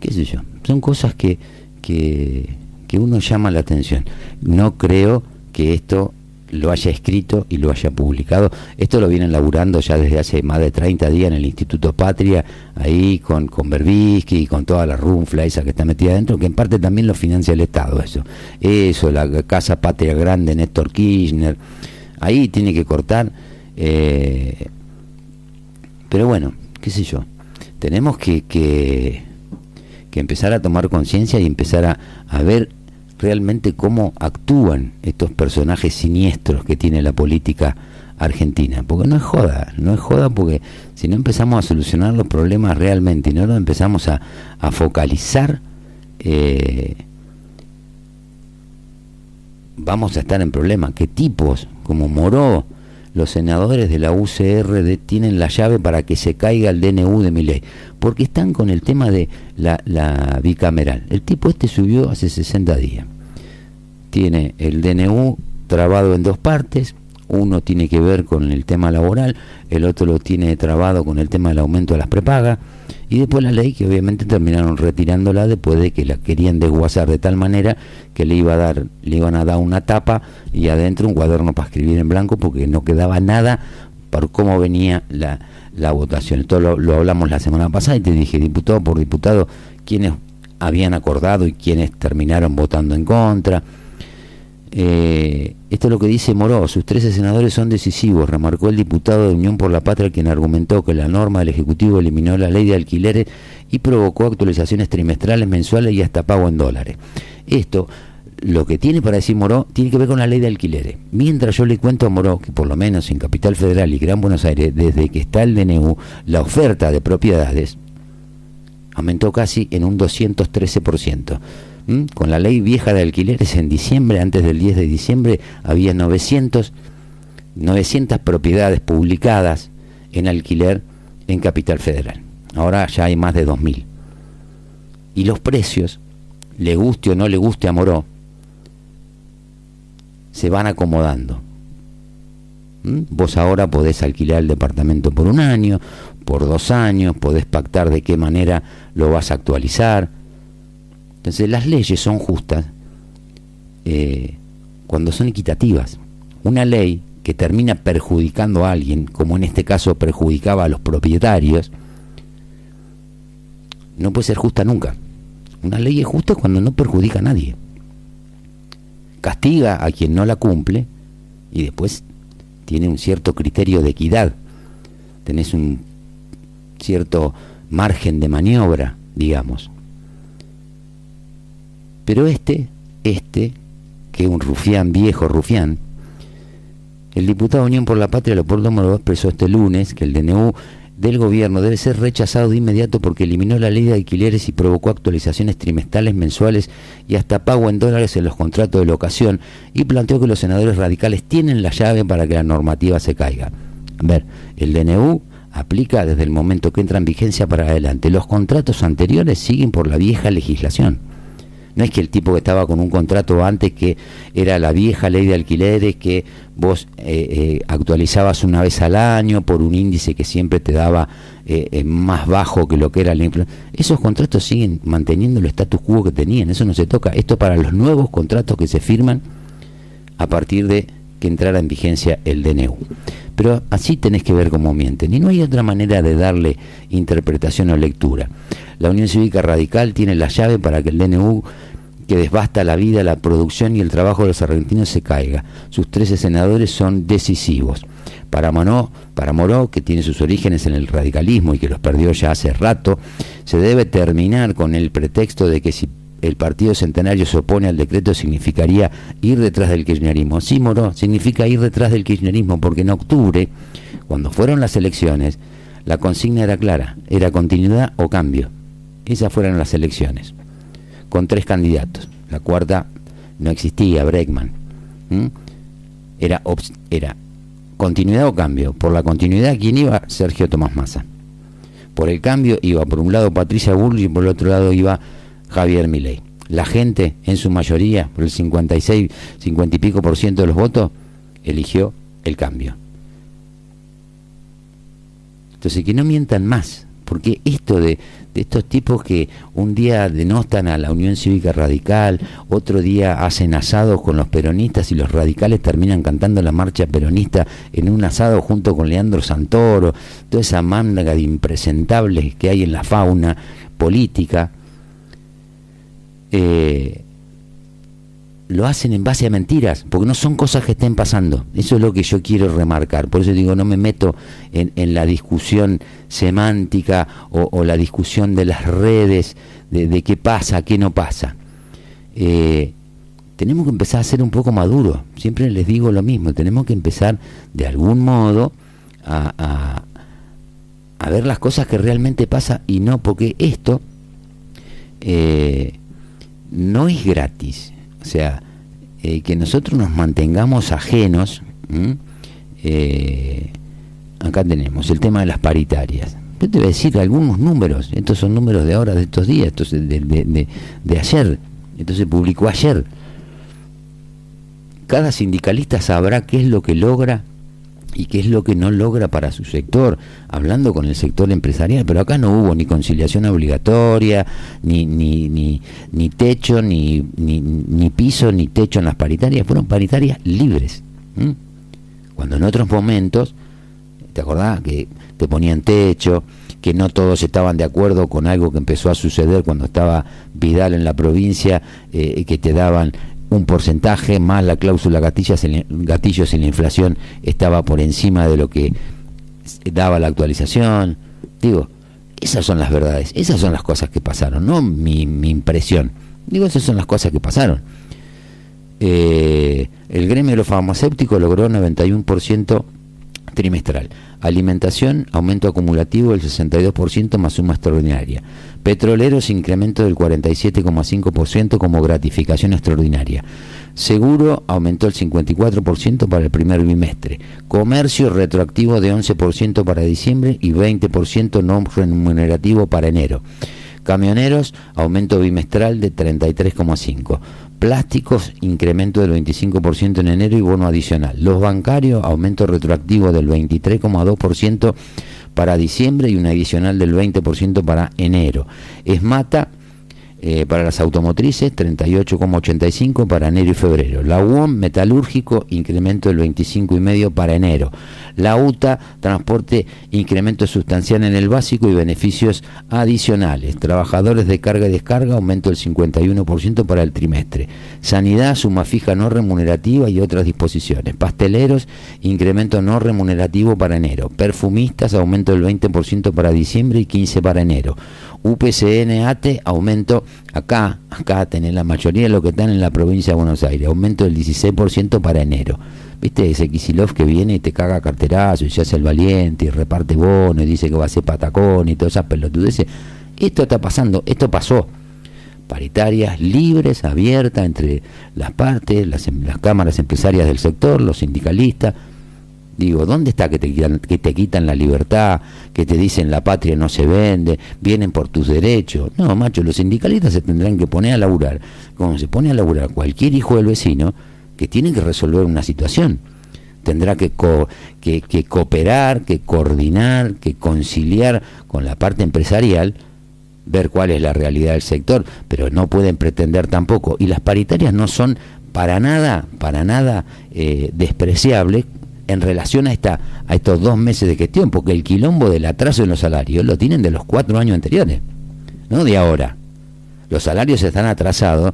qué sé yo, son cosas que, que, que uno llama la atención. No creo que esto lo haya escrito y lo haya publicado. Esto lo vienen laburando ya desde hace más de 30 días en el Instituto Patria, ahí con, con Berbisky y con toda la runfla esa que está metida adentro, que en parte también lo financia el Estado, eso. Eso, la Casa Patria Grande, Néstor Kirchner, ahí tiene que cortar. Eh, pero bueno, qué sé yo, tenemos que, que, que empezar a tomar conciencia y empezar a, a ver realmente cómo actúan estos personajes siniestros que tiene la política argentina. Porque no es joda, no es joda porque si no empezamos a solucionar los problemas realmente y no lo empezamos a, focalizar, eh, vamos a estar en problemas. Que tipos como Moró, los senadores de la UCR tienen la llave para que se caiga el DNU de mi ley, porque están con el tema de la, la bicameral. El tipo este subió hace 60 días. Tiene el DNU trabado en dos partes, uno tiene que ver con el tema laboral, el otro lo tiene trabado con el tema del aumento de las prepagas, y después la ley que obviamente terminaron retirándola después de que la querían desguazar de tal manera que le iba a dar, le iban a dar una tapa y adentro un cuaderno para escribir en blanco porque no quedaba nada por cómo venía la, la votación. Esto lo, lo, hablamos la semana pasada y te dije, diputado por diputado, quiénes habían acordado y quiénes terminaron votando en contra. Eh, esto es lo que dice Moró, sus 13 senadores son decisivos, remarcó el diputado de Unión por la Patria quien argumentó que la norma del Ejecutivo eliminó la ley de alquileres y provocó actualizaciones trimestrales, mensuales y hasta pago en dólares. Esto, lo que tiene para decir Moró, tiene que ver con la ley de alquileres. Mientras yo le cuento a Moró que por lo menos en Capital Federal y Gran Buenos Aires, desde que está el DNU, la oferta de propiedades aumentó casi en un 213%. Con la ley vieja de alquileres en diciembre, antes del 10 de diciembre, había 900, 900 propiedades publicadas en alquiler en Capital Federal. Ahora ya hay más de 2.000. Y los precios, le guste o no le guste a Moró, se van acomodando. Vos ahora podés alquilar el departamento por un año, por dos años, podés pactar de qué manera lo vas a actualizar entonces las leyes son justas eh, cuando son equitativas. Una ley que termina perjudicando a alguien, como en este caso perjudicaba a los propietarios, no puede ser justa nunca. Una ley es justa cuando no perjudica a nadie. Castiga a quien no la cumple y después tiene un cierto criterio de equidad. Tenés un cierto margen de maniobra, digamos. Pero este, este, que un rufián, viejo rufián, el diputado Unión por la Patria, Leopoldo Moro, expresó este lunes que el DNU del gobierno debe ser rechazado de inmediato porque eliminó la ley de alquileres y provocó actualizaciones trimestrales, mensuales y hasta pago en dólares en los contratos de locación y planteó que los senadores radicales tienen la llave para que la normativa se caiga. A ver, el DNU aplica desde el momento que entra en vigencia para adelante. Los contratos anteriores siguen por la vieja legislación No es que el tipo que estaba con un contrato antes que era la vieja ley de alquileres que vos eh, eh, actualizabas una vez al año por un índice que siempre te daba eh, más bajo que lo que era la inflación. Esos contratos siguen manteniendo el status quo que tenían, eso no se toca. Esto para los nuevos contratos que se firman a partir de que entrara en vigencia el DNU. Pero así tenés que ver cómo mienten. Y no hay otra manera de darle interpretación o lectura. La Unión Cívica Radical tiene la llave para que el DNU que desbasta la vida, la producción y el trabajo de los argentinos se caiga. Sus 13 senadores son decisivos. Para, Monó, para Moró, que tiene sus orígenes en el radicalismo y que los perdió ya hace rato, se debe terminar con el pretexto de que si el Partido Centenario se opone al decreto significaría ir detrás del kirchnerismo. Sí, Moró, significa ir detrás del kirchnerismo porque en octubre, cuando fueron las elecciones, la consigna era clara, era continuidad o cambio. Esas fueron las elecciones, con tres candidatos. La cuarta no existía, Breckman. Era, era continuidad o cambio. Por la continuidad, ¿quién iba? Sergio Tomás Massa. Por el cambio iba por un lado Patricia Bullrich y por el otro lado iba Javier Milei. La gente, en su mayoría, por el 56, 50 y pico por ciento de los votos, eligió el cambio. Entonces, que no mientan más, porque esto de, de, estos tipos que un día denostan a la Unión Cívica Radical, otro día hacen asados con los peronistas y los radicales terminan cantando la marcha peronista en un asado junto con Leandro Santoro, toda esa manga de impresentables que hay en la fauna política, eh, lo hacen en base a mentiras, porque no son cosas que estén pasando. Eso es lo que yo quiero remarcar. Por eso digo, no me meto en, la discusión semántica o, la discusión de las redes, de, qué pasa, qué no pasa. Eh, tenemos que empezar a ser un poco maduros. Siempre les digo lo mismo, tenemos que empezar de algún modo a, a, ver las cosas que realmente pasan y no porque esto... Eh, no es gratis. O sea, eh, que nosotros nos mantengamos ajenos. Eh, acá tenemos el tema de las paritarias. Yo te voy a decir algunos números. Estos son números de ahora, de estos días, estos de, de, de ayer. Esto se publicó ayer. Cada sindicalista sabrá qué es lo que logra y qué es lo que no logra para su sector, hablando con el sector empresarial, pero acá no hubo ni conciliación obligatoria, ni, ni, ni, ni techo, ni, ni, ni, piso, ni techo en las paritarias, fueron paritarias libres. Cuando en otros momentos, ¿te acordás? Que te ponían techo, que no todos estaban de acuerdo con algo que empezó a suceder cuando estaba Vidal en la provincia, eh, que te daban un porcentaje más la cláusula gatillos en, gatillos en la inflación estaba por encima de lo que daba la actualización. Digo, esas son las verdades, esas son las cosas que pasaron, no mi, mi impresión. Digo, esas son las cosas que pasaron. Eh, el gremio de los farmacéuticos logró 91% trimestral. Alimentación, aumento acumulativo del 62% más suma extraordinaria. Petroleros, incremento del 47,5% como gratificación extraordinaria. Seguro aumentó el 54% para el primer bimestre. Comercio retroactivo de 11% para diciembre y 20% no remunerativo para enero. Camioneros, aumento bimestral de 33,5%. Plásticos, incremento del 25% en enero y bono adicional. Los bancarios, aumento retroactivo del 23,2% para diciembre y un adicional del 20% para enero. Esmata, eh, para las automotrices 38,85 para enero y febrero. La UOM metalúrgico incremento del 25,5 para enero. La UTA transporte incremento sustancial en el básico y beneficios adicionales. Trabajadores de carga y descarga aumento del 51% para el trimestre. Sanidad suma fija no remunerativa y otras disposiciones. Pasteleros incremento no remunerativo para enero. Perfumistas aumento del 20% para diciembre y 15 para enero. UPCN-ATE, aumento acá, acá tenés la mayoría de lo que están en la provincia de Buenos Aires, aumento del 16% para enero. ¿Viste ese Kisilov que viene y te caga carterazo y se hace el valiente y reparte bono y dice que va a ser patacón y todas esas pelotudeces? Esto está pasando, esto pasó. Paritarias libres, abiertas entre las partes, las, las cámaras empresarias del sector, los sindicalistas. Digo, ¿dónde está que te, quitan, que te quitan la libertad, que te dicen la patria no se vende, vienen por tus derechos? No, macho, los sindicalistas se tendrán que poner a laburar, como se pone a laburar cualquier hijo del vecino, que tiene que resolver una situación. Tendrá que, que, que cooperar, que coordinar, que conciliar con la parte empresarial, ver cuál es la realidad del sector, pero no pueden pretender tampoco. Y las paritarias no son para nada, para nada eh, despreciables en relación a, esta, a estos dos meses de gestión, porque el quilombo del atraso en los salarios lo tienen de los cuatro años anteriores, no de ahora. Los salarios están atrasados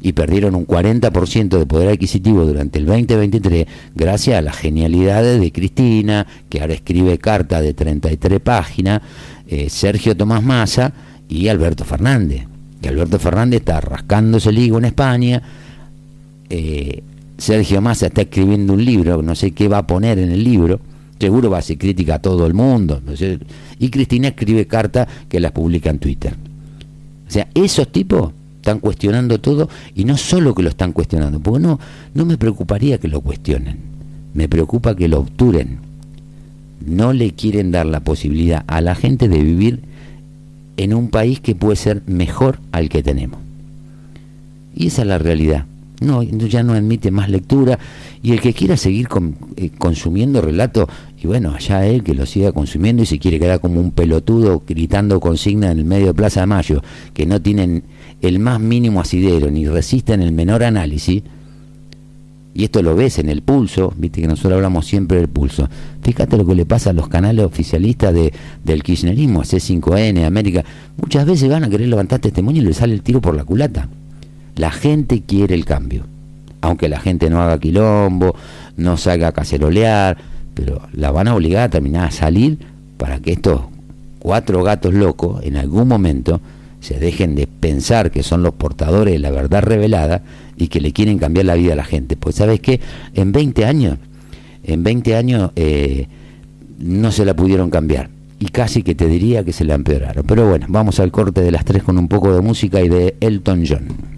y perdieron un 40% de poder adquisitivo durante el 2023 gracias a las genialidades de Cristina, que ahora escribe carta de 33 páginas, eh, Sergio Tomás Massa y Alberto Fernández. Que Alberto Fernández está rascándose el higo en España, eh, Sergio Massa está escribiendo un libro, no sé qué va a poner en el libro, seguro va a ser crítica a todo el mundo, y Cristina escribe cartas que las publica en Twitter. O sea, esos tipos están cuestionando todo y no solo que lo están cuestionando, porque no, no me preocuparía que lo cuestionen, me preocupa que lo obturen. No le quieren dar la posibilidad a la gente de vivir en un país que puede ser mejor al que tenemos. Y esa es la realidad. No, ya no admite más lectura y el que quiera seguir eh, consumiendo relato, y bueno, allá él que lo siga consumiendo y se quiere quedar como un pelotudo gritando consigna en el medio de Plaza de Mayo, que no tienen el más mínimo asidero ni resisten el menor análisis, y esto lo ves en el pulso, viste que nosotros hablamos siempre del pulso. Fíjate lo que le pasa a los canales oficialistas de, del kirchnerismo, C5N, América. Muchas veces van a querer levantar testimonio y le sale el tiro por la culata. La gente quiere el cambio. Aunque la gente no haga quilombo, no salga a cacerolear, pero la van a obligar a terminar a salir para que estos cuatro gatos locos en algún momento se dejen de pensar que son los portadores de la verdad revelada y que le quieren cambiar la vida a la gente. Pues sabes qué, en 20 años, en 20 años eh, no se la pudieron cambiar y casi que te diría que se la empeoraron. Pero bueno, vamos al corte de las tres con un poco de música y de Elton John.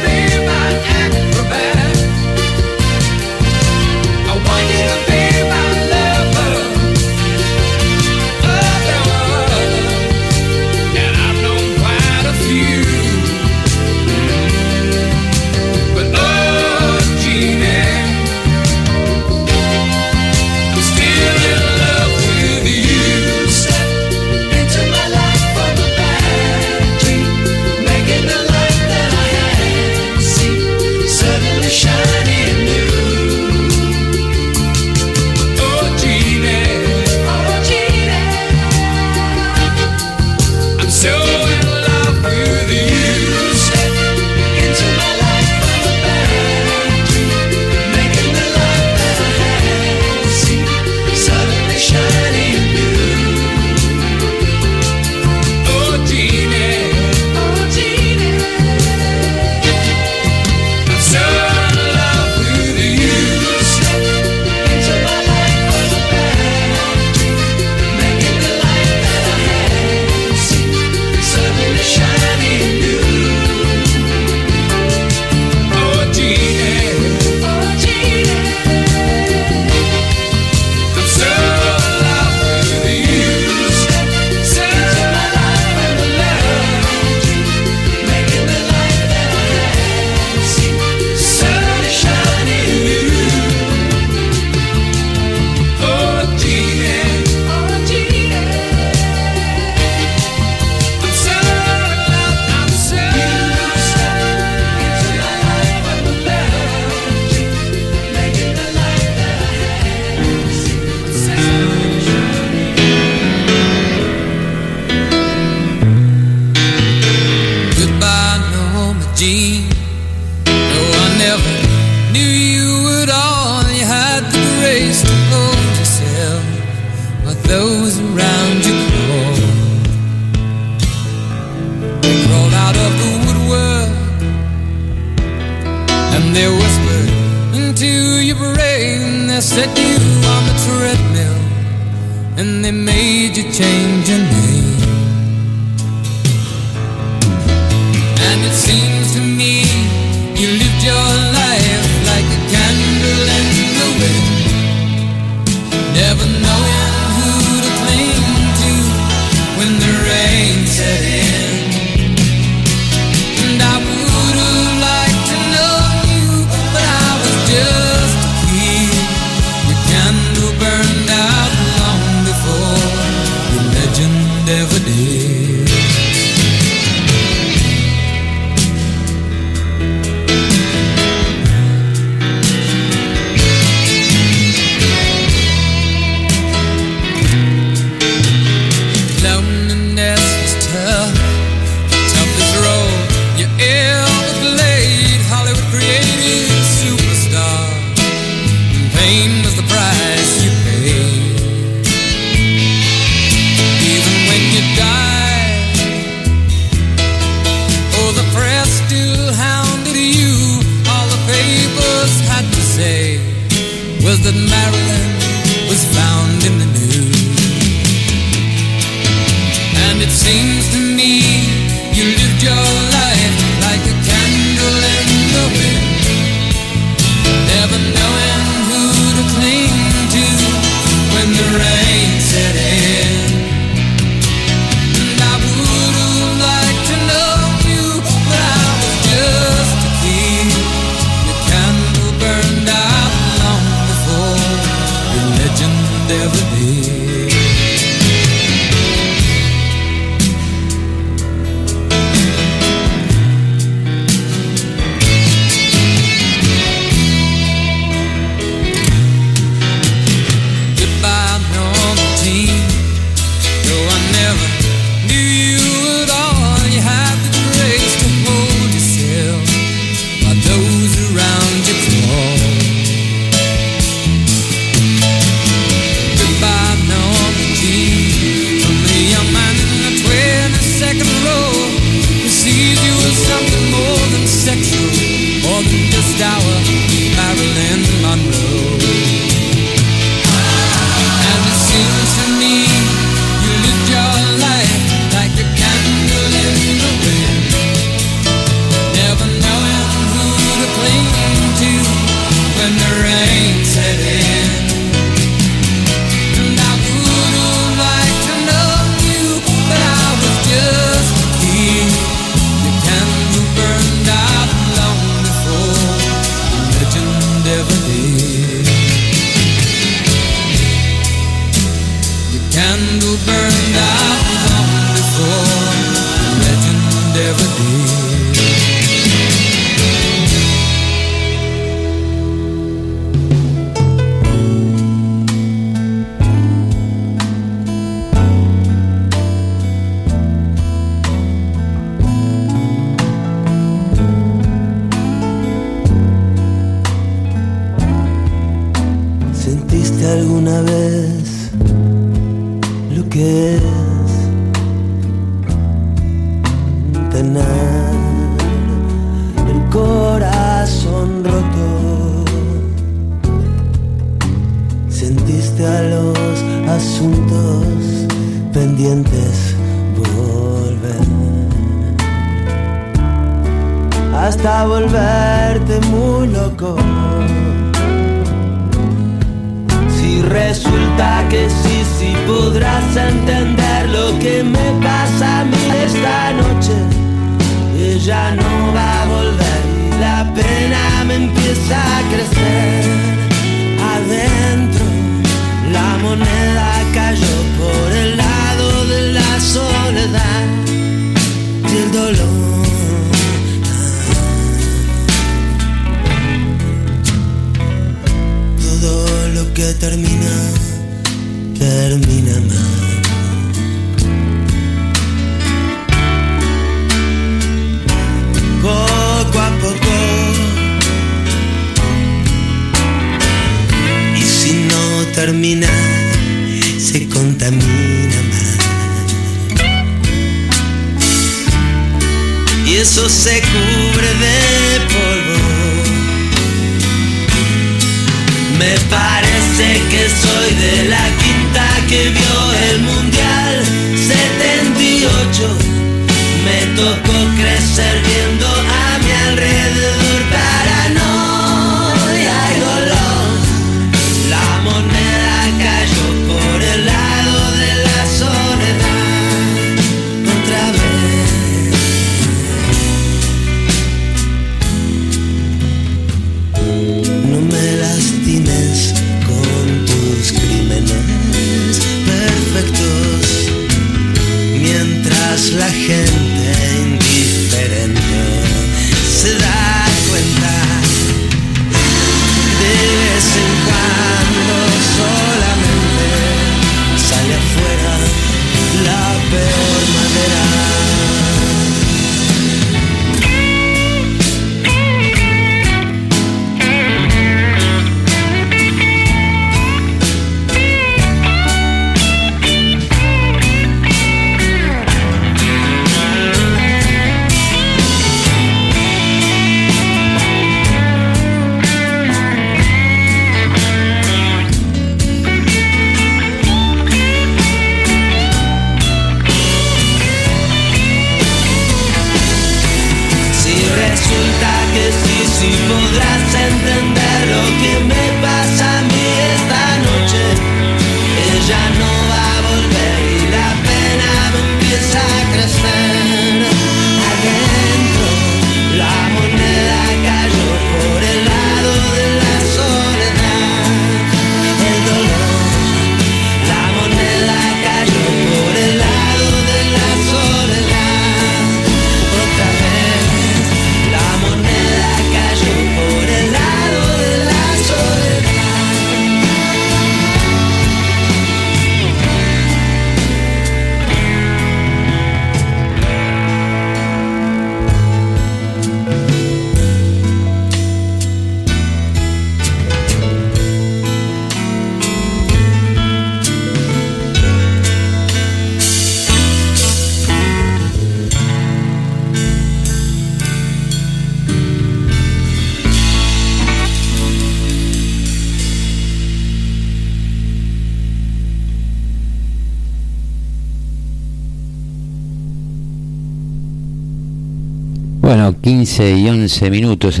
15 y 11 minutos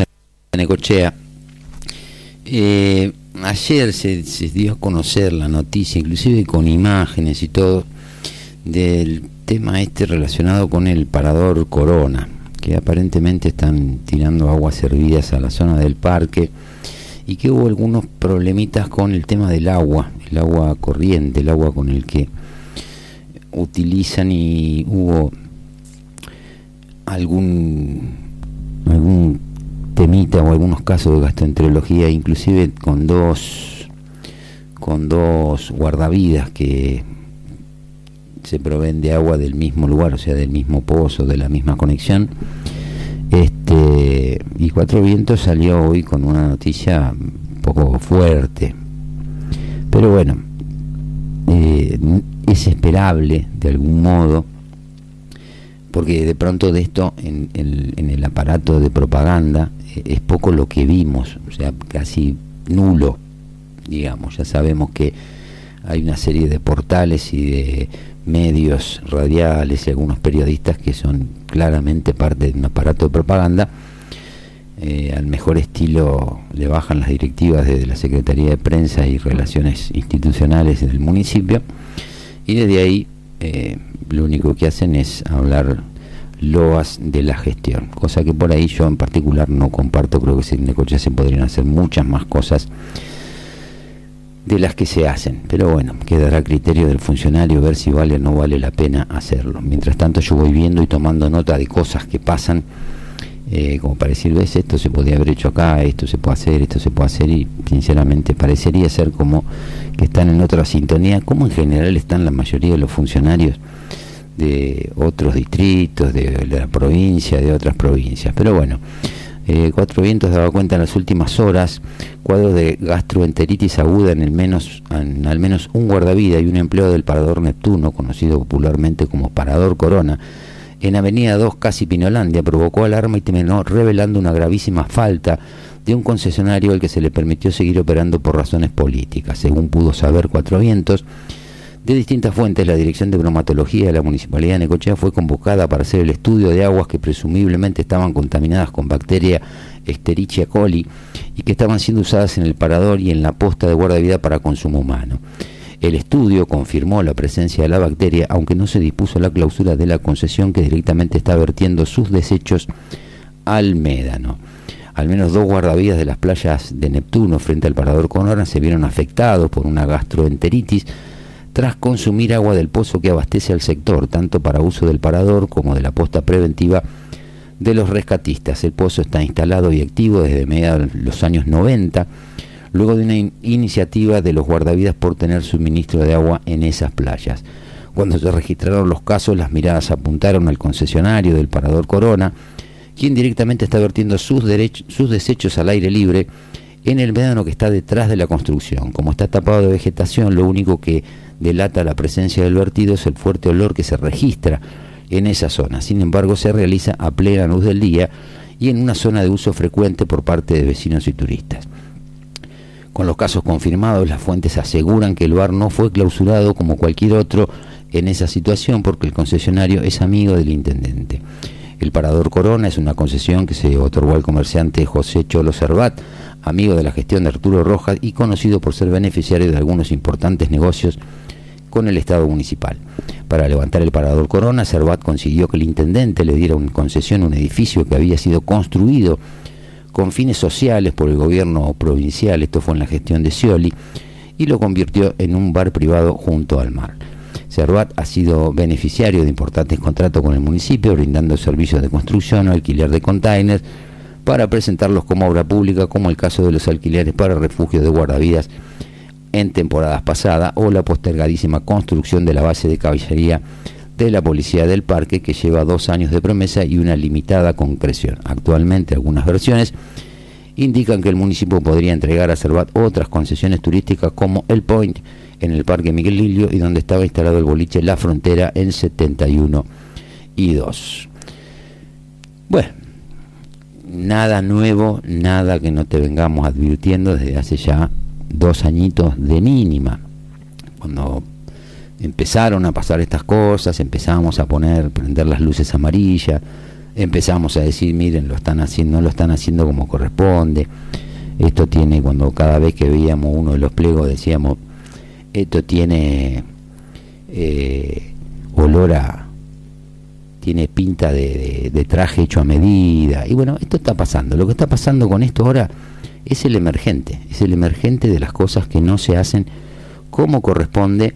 en Ecochea. Eh, ayer se, se dio a conocer la noticia, inclusive con imágenes y todo, del tema este relacionado con el parador Corona, que aparentemente están tirando aguas hervidas a la zona del parque y que hubo algunos problemitas con el tema del agua, el agua corriente, el agua con el que utilizan y hubo algún algún temita o algunos casos de gastroenterología, inclusive con dos con dos guardavidas que se proveen de agua del mismo lugar, o sea, del mismo pozo, de la misma conexión. Este y Cuatro Vientos salió hoy con una noticia un poco fuerte. Pero bueno, eh, es esperable de algún modo, porque de pronto de esto en, en- en el aparato de propaganda eh, es poco lo que vimos, o sea, casi nulo, digamos. Ya sabemos que hay una serie de portales y de medios radiales y algunos periodistas que son claramente parte de un aparato de propaganda. Eh, al mejor estilo le bajan las directivas desde la Secretaría de Prensa y Relaciones Institucionales del municipio y desde ahí eh, lo único que hacen es hablar loas de la gestión, cosa que por ahí yo en particular no comparto, creo que en Necochea se podrían hacer muchas más cosas de las que se hacen, pero bueno, quedará criterio del funcionario ver si vale o no vale la pena hacerlo. Mientras tanto yo voy viendo y tomando nota de cosas que pasan, eh, como para decir, ves, esto se podía haber hecho acá, esto se puede hacer, esto se puede hacer, y sinceramente parecería ser como que están en otra sintonía, como en general están la mayoría de los funcionarios de otros distritos, de, la provincia, de otras provincias. Pero bueno, eh, Cuatro Vientos daba cuenta en las últimas horas cuadros de gastroenteritis aguda en, el menos, en al menos un guardavida y un empleado del Parador Neptuno, conocido popularmente como Parador Corona, en Avenida 2, casi Pinolandia, provocó alarma y terminó revelando una gravísima falta de un concesionario al que se le permitió seguir operando por razones políticas. Según pudo saber Cuatro Vientos, de distintas fuentes, la Dirección de Bromatología de la Municipalidad de Necochea fue convocada para hacer el estudio de aguas que presumiblemente estaban contaminadas con bacteria Escherichia coli y que estaban siendo usadas en el parador y en la posta de guardavidas para consumo humano. El estudio confirmó la presencia de la bacteria, aunque no se dispuso la clausura de la concesión que directamente está vertiendo sus desechos al médano. Al menos dos guardavidas de las playas de Neptuno frente al parador Conora se vieron afectados por una gastroenteritis tras consumir agua del pozo que abastece al sector, tanto para uso del parador como de la posta preventiva de los rescatistas. El pozo está instalado y activo desde mediados de los años 90, luego de una in iniciativa de los guardavidas por tener suministro de agua en esas playas. Cuando se registraron los casos, las miradas apuntaron al concesionario del Parador Corona, quien directamente está vertiendo sus, sus desechos al aire libre en el médano que está detrás de la construcción. Como está tapado de vegetación, lo único que delata la presencia del vertido es el fuerte olor que se registra en esa zona. Sin embargo, se realiza a plena luz del día y en una zona de uso frecuente por parte de vecinos y turistas. Con los casos confirmados, las fuentes aseguran que el bar no fue clausurado como cualquier otro en esa situación porque el concesionario es amigo del intendente. El Parador Corona es una concesión que se otorgó al comerciante José Cholo Cervat, amigo de la gestión de Arturo Rojas y conocido por ser beneficiario de algunos importantes negocios con el Estado municipal. Para levantar el Parador Corona, Cervat consiguió que el intendente le diera en concesión un edificio que había sido construido con fines sociales por el gobierno provincial, esto fue en la gestión de Scioli, y lo convirtió en un bar privado junto al mar. Cervat ha sido beneficiario de importantes contratos con el municipio, brindando servicios de construcción o alquiler de containers para presentarlos como obra pública, como el caso de los alquileres para refugios de guardavidas en temporadas pasadas o la postergadísima construcción de la base de caballería de la Policía del Parque que lleva dos años de promesa y una limitada concreción. Actualmente algunas versiones indican que el municipio podría entregar a Cervat otras concesiones turísticas como el Point en el Parque Miguel Lilio y donde estaba instalado el boliche La Frontera en 71 y 2. Bueno, nada nuevo, nada que no te vengamos advirtiendo desde hace ya dos añitos de mínima. Cuando empezaron a pasar estas cosas, empezamos a poner, prender las luces amarillas, empezamos a decir, miren, lo están haciendo, no lo están haciendo como corresponde. Esto tiene, cuando cada vez que veíamos uno de los pliegos decíamos, esto tiene eh, olor a, tiene pinta de, de, de, traje hecho a medida. Y bueno, esto está pasando. Lo que está pasando con esto ahora es el emergente, es el emergente de las cosas que no se hacen como corresponde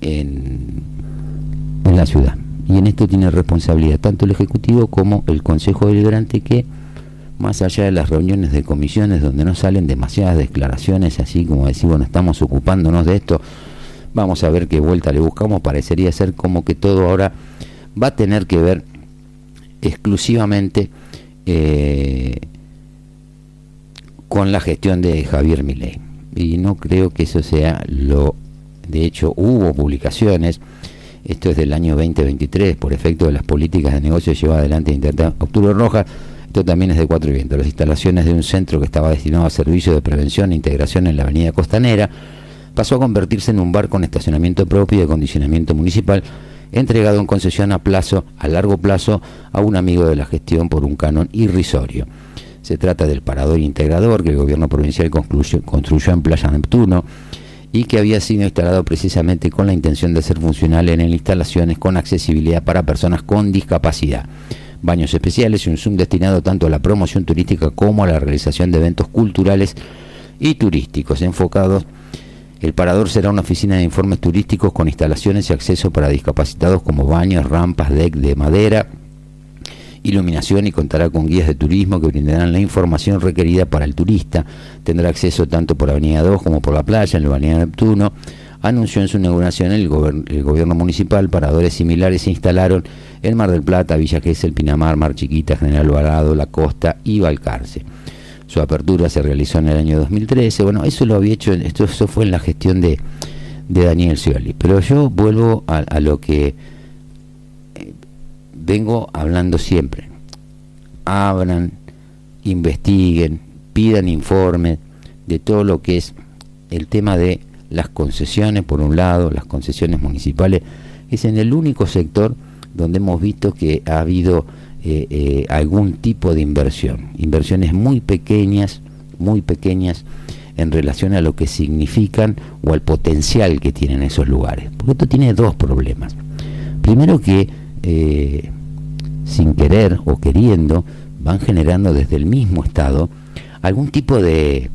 en, en la ciudad. Y en esto tiene responsabilidad tanto el Ejecutivo como el Consejo Deliberante que, más allá de las reuniones de comisiones donde no salen demasiadas declaraciones, así como decir, bueno, estamos ocupándonos de esto, vamos a ver qué vuelta le buscamos, parecería ser como que todo ahora va a tener que ver exclusivamente eh, con la gestión de Javier Milei. y no creo que eso sea lo... De hecho, hubo publicaciones, esto es del año 2023, por efecto de las políticas de negocio llevadas adelante en Internet. Octubre Roja, esto también es de Cuatro Vientos, las instalaciones de un centro que estaba destinado a servicio de prevención e integración en la avenida Costanera, pasó a convertirse en un bar con estacionamiento propio y acondicionamiento municipal, entregado en concesión a plazo, a largo plazo, a un amigo de la gestión por un canon irrisorio. Se trata del parador integrador que el gobierno provincial construyó, construyó en Playa Neptuno y que había sido instalado precisamente con la intención de ser funcional en instalaciones con accesibilidad para personas con discapacidad. Baños especiales y un Zoom destinado tanto a la promoción turística como a la realización de eventos culturales y turísticos enfocados el parador será una oficina de informes turísticos con instalaciones y acceso para discapacitados como baños, rampas, deck de madera, iluminación y contará con guías de turismo que brindarán la información requerida para el turista. Tendrá acceso tanto por Avenida 2 como por la playa, en la Avenida Neptuno. Anunció en su inauguración el, gobierno municipal, paradores similares se instalaron en Mar del Plata, Villa Gesell, Pinamar, Mar Chiquita, General Alvarado, La Costa y Balcarce. Su apertura se realizó en el año 2013. Bueno, eso lo había hecho, esto eso fue en la gestión de, Daniel Scioli. Pero yo vuelvo a, lo que vengo hablando siempre. Abran, investiguen, pidan informes de todo lo que es el tema de las concesiones, por un lado, las concesiones municipales, es en el único sector donde hemos visto que ha habido eh, eh, algún tipo de inversión. Inversiones muy pequeñas, muy pequeñas en relación a lo que significan o al potencial que tienen esos lugares. Porque esto tiene dos problemas. Primero que eh, sin querer o queriendo van generando desde el mismo Estado algún tipo de,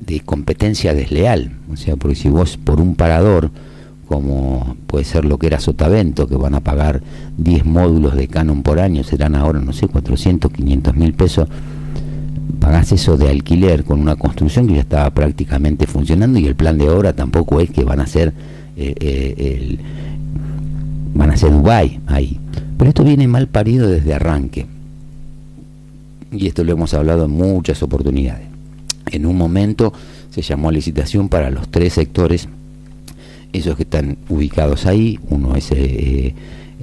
de competencia desleal. O sea, porque si vos por un parador como puede ser lo que era Sotavento, que van a pagar 10 módulos de canon por año, serán ahora, no sé, 400, 500 mil pesos, pagás eso de alquiler con una construcción que ya estaba prácticamente funcionando y el plan de obra tampoco es que van a ser eh, eh, el, van a ser Dubai ahí. Pero esto viene mal parido desde arranque. Y esto lo hemos hablado en muchas oportunidades. En un momento se llamó a licitación para los tres sectores esos que están ubicados ahí, uno es eh,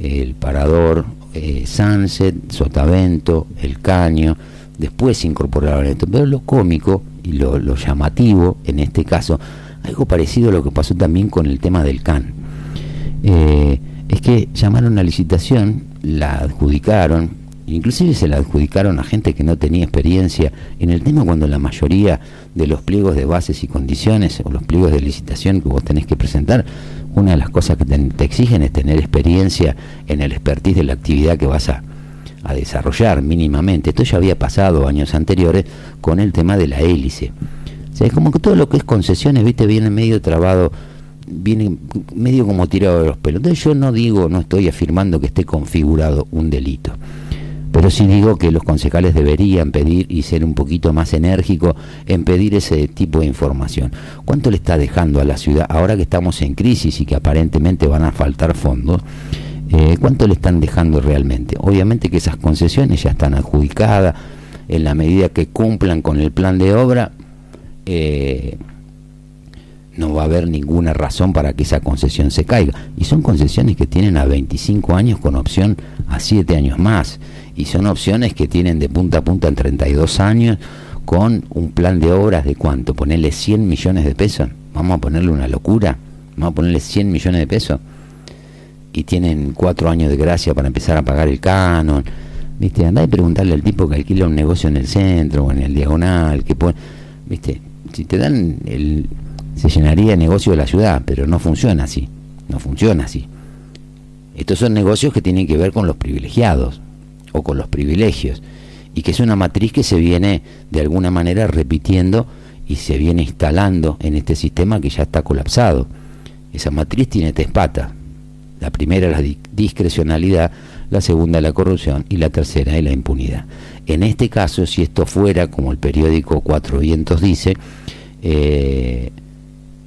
el Parador, eh, Sunset, Sotavento, El Caño, después se incorporaron esto, pero lo cómico y lo, llamativo en este caso, algo parecido a lo que pasó también con el tema del CAN, eh, es que llamaron a licitación, la adjudicaron, Inclusive se la adjudicaron a gente que no tenía experiencia en el tema cuando la mayoría de los pliegos de bases y condiciones o los pliegos de licitación que vos tenés que presentar, una de las cosas que te, exigen es tener experiencia en el expertise de la actividad que vas a, desarrollar mínimamente. Esto ya había pasado años anteriores con el tema de la hélice. O sea, es como que todo lo que es concesiones, viste, viene medio trabado viene medio como tirado de los pelos. Entonces yo no digo, no estoy afirmando que esté configurado un delito. Pero sí digo que los concejales deberían pedir y ser un poquito más enérgicos en pedir ese tipo de información. ¿Cuánto le está dejando a la ciudad ahora que estamos en crisis y que aparentemente van a faltar fondos? Eh, ¿Cuánto le están dejando realmente? Obviamente que esas concesiones ya están adjudicadas en la medida que cumplan con el plan de obra. Eh, no va a haber ninguna razón para que esa concesión se caiga. Y son concesiones que tienen a 25 años con opción a 7 años más. Y son opciones que tienen de punta a punta en 32 años con un plan de obras de cuánto, ponerle 100 millones de pesos, vamos a ponerle una locura, vamos a ponerle 100 millones de pesos. Y tienen cuatro años de gracia para empezar a pagar el canon, viste, andá y preguntarle al tipo que alquila un negocio en el centro o en el diagonal, que pone, viste, si te dan el, se llenaría de negocio de la ciudad, pero no funciona así, no funciona así. Estos son negocios que tienen que ver con los privilegiados, o con los privilegios, y que es una matriz que se viene de alguna manera repitiendo y se viene instalando en este sistema que ya está colapsado. Esa matriz tiene tres patas. La primera la discrecionalidad, la segunda la corrupción y la tercera es la impunidad. En este caso, si esto fuera, como el periódico Cuatro Vientos dice, eh,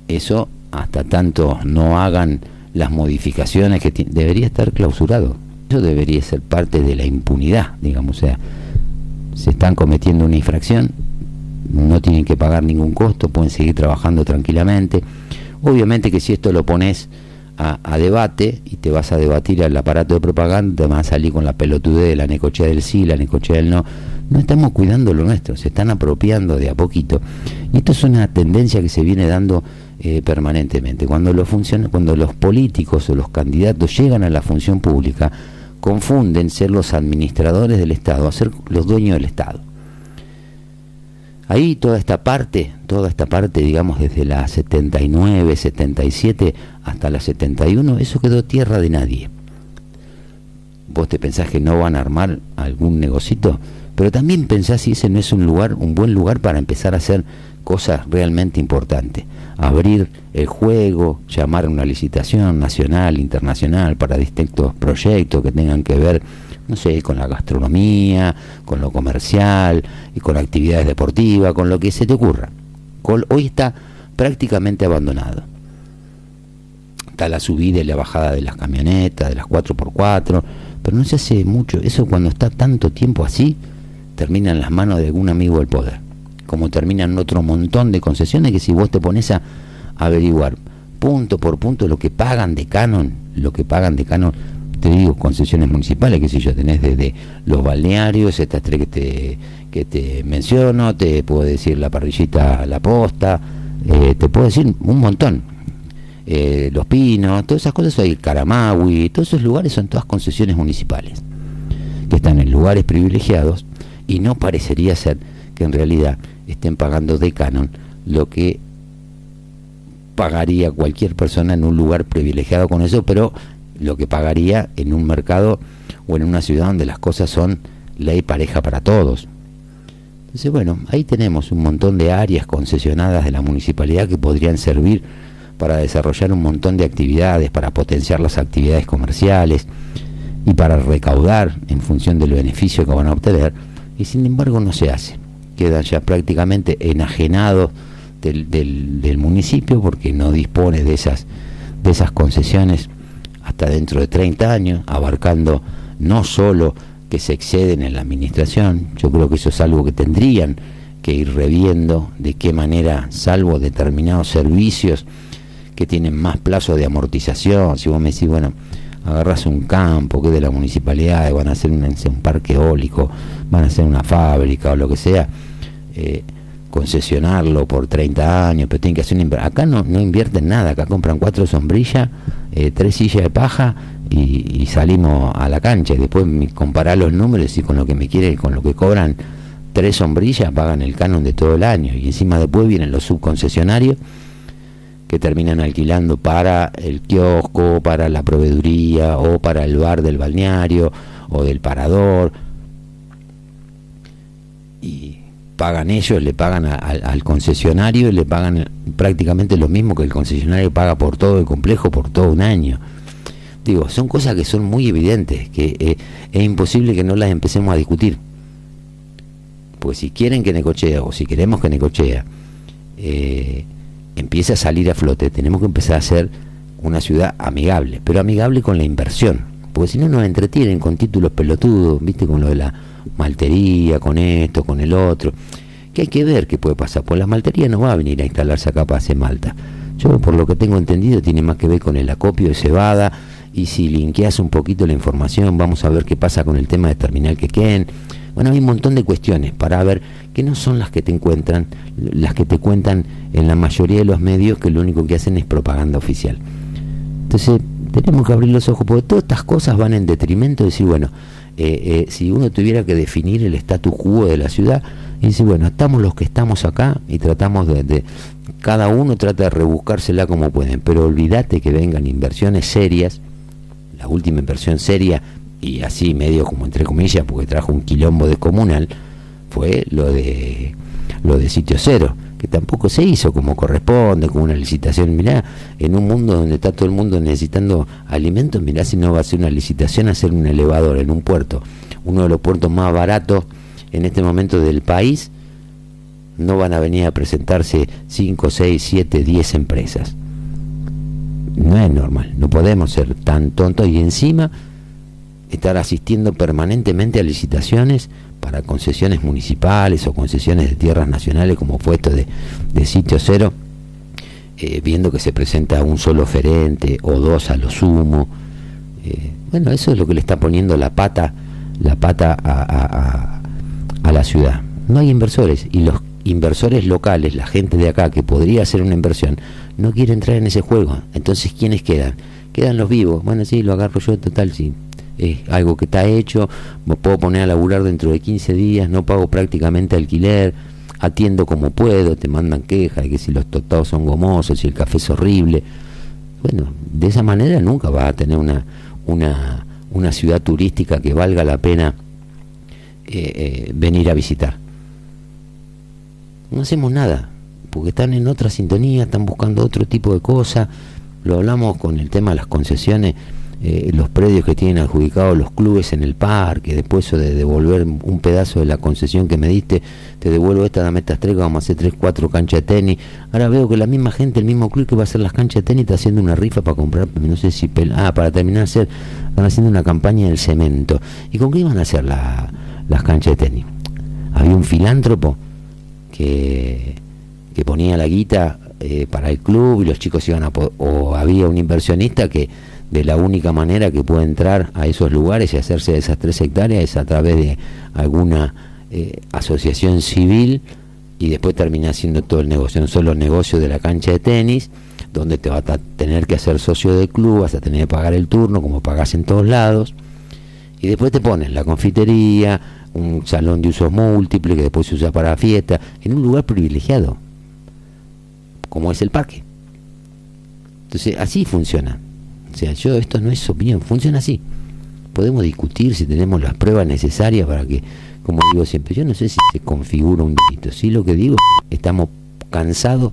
eso hasta tanto no hagan las modificaciones que debería estar clausurado. Eso debería ser parte de la impunidad, digamos, o sea, se están cometiendo una infracción, no tienen que pagar ningún costo, pueden seguir trabajando tranquilamente. Obviamente que si esto lo pones a, debate y te vas a debatir al aparato de propaganda, te van a salir con la pelotudez de la necochea del sí, la necochea del no. No estamos cuidando lo nuestro, se están apropiando de a poquito. Y esto es una tendencia que se viene dando eh, permanentemente. Cuando los, cuando los políticos o los candidatos llegan a la función pública, confunden ser los administradores del Estado a ser los dueños del Estado. Ahí toda esta parte, toda esta parte, digamos, desde la 79, 77 hasta la 71, eso quedó tierra de nadie. Vos te pensás que no van a armar algún negocito, pero también pensás si ese no es un lugar, un buen lugar para empezar a hacer cosas realmente importantes. Abrir el juego, llamar a una licitación nacional, internacional, para distintos proyectos que tengan que ver no sé, con la gastronomía, con lo comercial, y con actividades deportivas, con lo que se te ocurra. Hoy está prácticamente abandonado. Está la subida y la bajada de las camionetas, de las 4x4, pero no se hace mucho. Eso cuando está tanto tiempo así, termina en las manos de algún amigo del poder. Como terminan otro montón de concesiones que si vos te pones a averiguar punto por punto lo que pagan de canon, lo que pagan de canon te digo, concesiones municipales, que si yo tenés desde los balnearios, estas tres que te, que te menciono, te puedo decir la parrillita La Posta, eh, te puedo decir un montón. Eh, los Pinos, todas esas cosas, hay Caramagui, todos esos lugares son todas concesiones municipales, que están en lugares privilegiados y no parecería ser que en realidad estén pagando de canon lo que pagaría cualquier persona en un lugar privilegiado con eso, pero lo que pagaría en un mercado o en una ciudad donde las cosas son ley pareja para todos. Entonces, bueno, ahí tenemos un montón de áreas concesionadas de la municipalidad que podrían servir para desarrollar un montón de actividades, para potenciar las actividades comerciales y para recaudar en función del beneficio que van a obtener, y sin embargo no se hace. Quedan ya prácticamente enajenados del, del, municipio porque no dispone de esas, de esas concesiones hasta dentro de 30 años, abarcando no solo que se exceden en la administración, yo creo que eso es algo que tendrían que ir reviendo de qué manera, salvo determinados servicios que tienen más plazo de amortización, si vos me decís, bueno, agarras un campo que es de la municipalidad, van a hacer un, parque eólico, van a hacer una fábrica o lo que sea, eh, concesionarlo por 30 años, pero tienen que hacer una acá no, invierten nada, acá compran cuatro sombrillas eh, tres sillas de paja y, salimos a la cancha. Y después comparar los números y con lo que me quiere, con lo que cobran tres sombrillas, pagan el canon de todo el año. Y encima después vienen los subconcesionarios que terminan alquilando para el kiosco, para la proveeduría o para el bar del balneario o del parador. Y pagan ellos, le pagan al concesionario, le pagan prácticamente lo mismo que el concesionario paga por todo el complejo por todo un año. Digo, son cosas que son muy evidentes, que eh, es imposible que no las empecemos a discutir. Pues si quieren que Necochea, o si queremos que Necochea eh, empiece a salir a flote, tenemos que empezar a ser una ciudad amigable, pero amigable con la inversión. Porque si no nos entretienen con títulos pelotudos, viste, con lo de la maltería, con esto, con el otro. Que hay que ver qué puede pasar. Pues la maltería no va a venir a instalarse acá para hacer Malta. Yo, por lo que tengo entendido, tiene más que ver con el acopio de cebada. Y si linkeas un poquito la información, vamos a ver qué pasa con el tema de terminal que queden. Bueno, hay un montón de cuestiones para ver que no son las que te encuentran, las que te cuentan en la mayoría de los medios que lo único que hacen es propaganda oficial. Entonces, tenemos que abrir los ojos, porque todas estas cosas van en detrimento de decir, bueno, eh, eh, si uno tuviera que definir el status quo de la ciudad, y dice, bueno, estamos los que estamos acá y tratamos de, cada uno trata de rebuscársela como pueden, pero olvídate que vengan inversiones serias, la última inversión seria, y así medio como entre comillas, porque trajo un quilombo de comunal, fue lo de lo de sitio cero que tampoco se hizo como corresponde, con una licitación. Mirá, en un mundo donde está todo el mundo necesitando alimentos, mirá si no va a ser una licitación hacer un elevador en un puerto, uno de los puertos más baratos en este momento del país, no van a venir a presentarse 5, 6, 7, 10 empresas. No es normal, no podemos ser tan tontos y encima estar asistiendo permanentemente a licitaciones para concesiones municipales o concesiones de tierras nacionales como fue esto de, de sitio cero, eh, viendo que se presenta un solo oferente o dos a lo sumo. Eh, bueno, eso es lo que le está poniendo la pata, la pata a, a- a- a la ciudad. No hay inversores y los inversores locales, la gente de acá que podría hacer una inversión, no quiere entrar en ese juego. Entonces, ¿quiénes quedan? Quedan los vivos. Bueno, sí, lo agarro yo, total, sí. Es algo que está hecho, me puedo poner a laburar dentro de 15 días, no pago prácticamente alquiler, atiendo como puedo, te mandan quejas de que si los tostados son gomosos, si el café es horrible. Bueno, de esa manera nunca va a tener una, una, una ciudad turística que valga la pena eh, eh, venir a visitar. No hacemos nada, porque están en otra sintonía, están buscando otro tipo de cosas. Lo hablamos con el tema de las concesiones, eh, los predios que tienen adjudicados los clubes en el parque, después de devolver un pedazo de la concesión que me diste, te devuelvo esta, dame estas tres, vamos a hacer tres, cuatro canchas de tenis. Ahora veo que la misma gente, el mismo club que va a hacer las canchas de tenis, está haciendo una rifa para comprar, no sé si, ah, para terminar hacer, están haciendo una campaña del cemento. ¿Y con qué iban a hacer la- las canchas de tenis? Había un filántropo que, que ponía la guita eh, para el club y los chicos iban a o había un inversionista que de la única manera que puede entrar a esos lugares y hacerse de esas tres hectáreas es a través de alguna eh, asociación civil y después termina haciendo todo el negocio, no solo el negocio de la cancha de tenis, donde te vas a tener que hacer socio del club, vas a tener que pagar el turno como pagas en todos lados, y después te ponen la confitería, un salón de usos múltiples que después se usa para fiesta, en un lugar privilegiado, como es el parque. Entonces, así funciona. Sea, yo, esto no es opinión, funciona así. Podemos discutir si tenemos las pruebas necesarias para que, como digo siempre, yo no sé si se configura un delito. Sí lo que digo, estamos cansados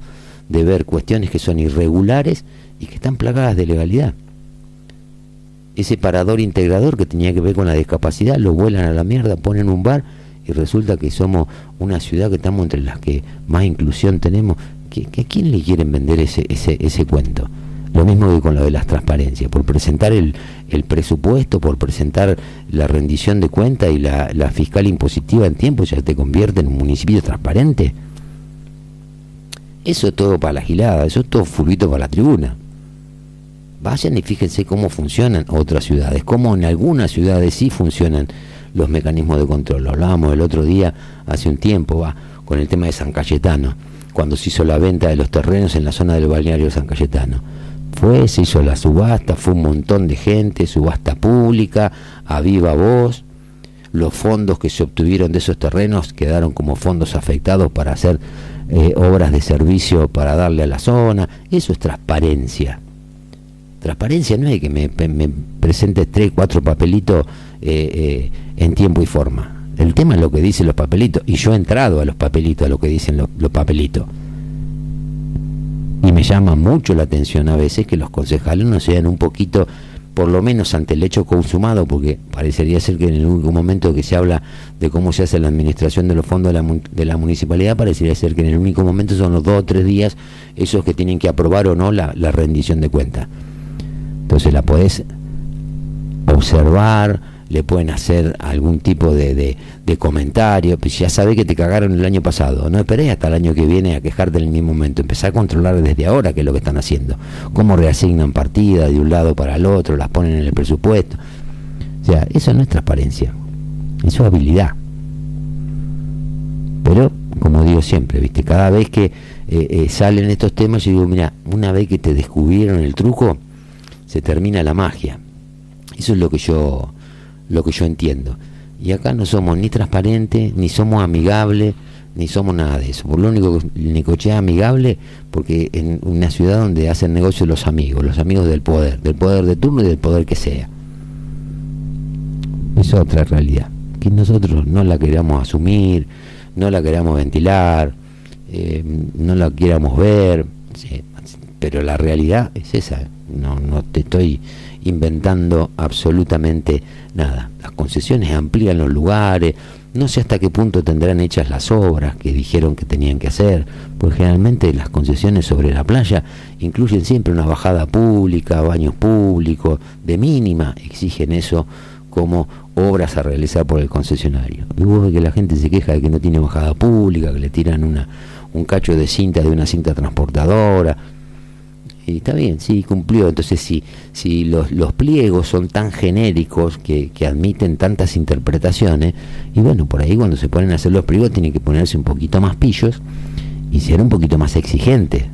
de ver cuestiones que son irregulares y que están plagadas de legalidad ese parador integrador que tenía que ver con la discapacidad, lo vuelan a la mierda, ponen un bar y resulta que somos una ciudad que estamos entre las que más inclusión tenemos. ¿Qué, qué- ¿A quién le quieren vender ese, ese, ese cuento? Lo mismo que con lo de las transparencias, por presentar el, el presupuesto, por presentar la rendición de cuenta y la, la fiscal impositiva en tiempo, ya te convierte en un municipio transparente. Eso es todo para la gilada, eso es todo fulbito para la tribuna. Vayan y fíjense cómo funcionan otras ciudades, cómo en algunas ciudades sí funcionan los mecanismos de control. Lo hablábamos el otro día, hace un tiempo, va, con el tema de San Cayetano, cuando se hizo la venta de los terrenos en la zona del balneario de San Cayetano. Fue, se hizo la subasta, fue un montón de gente, subasta pública, a viva voz. Los fondos que se obtuvieron de esos terrenos quedaron como fondos afectados para hacer eh, obras de servicio para darle a la zona. Eso es transparencia. Transparencia no es que me, me presentes tres, cuatro papelitos eh, eh, en tiempo y forma. El tema es lo que dicen los papelitos. Y yo he entrado a los papelitos, a lo que dicen los, los papelitos. Y me llama mucho la atención a veces que los concejales no sean un poquito, por lo menos ante el hecho consumado, porque parecería ser que en el único momento que se habla de cómo se hace la administración de los fondos de la, de la municipalidad, parecería ser que en el único momento son los dos o tres días esos que tienen que aprobar o no la, la rendición de cuentas. Entonces la podés observar, le pueden hacer algún tipo de, de, comentario, pues ya sabés que te cagaron el año pasado, no esperés hasta el año que viene a quejarte en el mismo momento, empezá a controlar desde ahora qué es lo que están haciendo, cómo reasignan partidas de un lado para el otro, las ponen en el presupuesto. O sea, eso no es transparencia, eso es habilidad. Pero, como digo siempre, viste, cada vez que eh, eh, salen estos temas, yo digo, mira, una vez que te descubrieron el truco, se termina la magia. Eso es lo que yo lo que yo entiendo. Y acá no somos ni transparentes, ni somos amigables, ni somos nada de eso. Por lo único que Necochea es amigable, porque en una ciudad donde hacen negocio los amigos, los amigos del poder, del poder de turno y del poder que sea. Es otra realidad, que nosotros no la queramos asumir, no la queramos ventilar, eh, no la queramos ver, pero la realidad es esa, no, no te estoy inventando absolutamente nada. Las concesiones amplían los lugares, no sé hasta qué punto tendrán hechas las obras que dijeron que tenían que hacer, pues generalmente las concesiones sobre la playa incluyen siempre una bajada pública, baños públicos, de mínima, exigen eso como obras a realizar por el concesionario. Y vos que la gente se queja de que no tiene bajada pública, que le tiran una, un cacho de cinta de una cinta transportadora. Y está bien, sí, cumplió. Entonces, si, si los, los pliegos son tan genéricos que, que admiten tantas interpretaciones, y bueno, por ahí cuando se ponen a hacer los pliegos tienen que ponerse un poquito más pillos y ser un poquito más exigentes.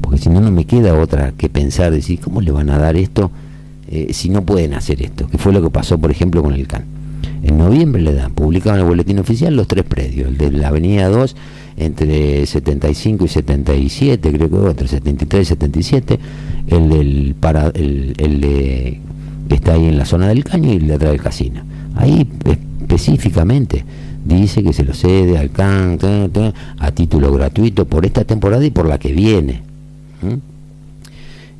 Porque si no, no me queda otra que pensar, decir, ¿cómo le van a dar esto eh, si no pueden hacer esto? Que fue lo que pasó, por ejemplo, con el CAN. En noviembre le dan, publicado en el boletín oficial, los tres predios, el de la Avenida 2 entre 75 y 77, creo que entre 73 y 77, el del para el, el de que está ahí en la zona del caño y el de atrás del casino. Ahí específicamente dice que se lo cede al CAN a título gratuito por esta temporada y por la que viene.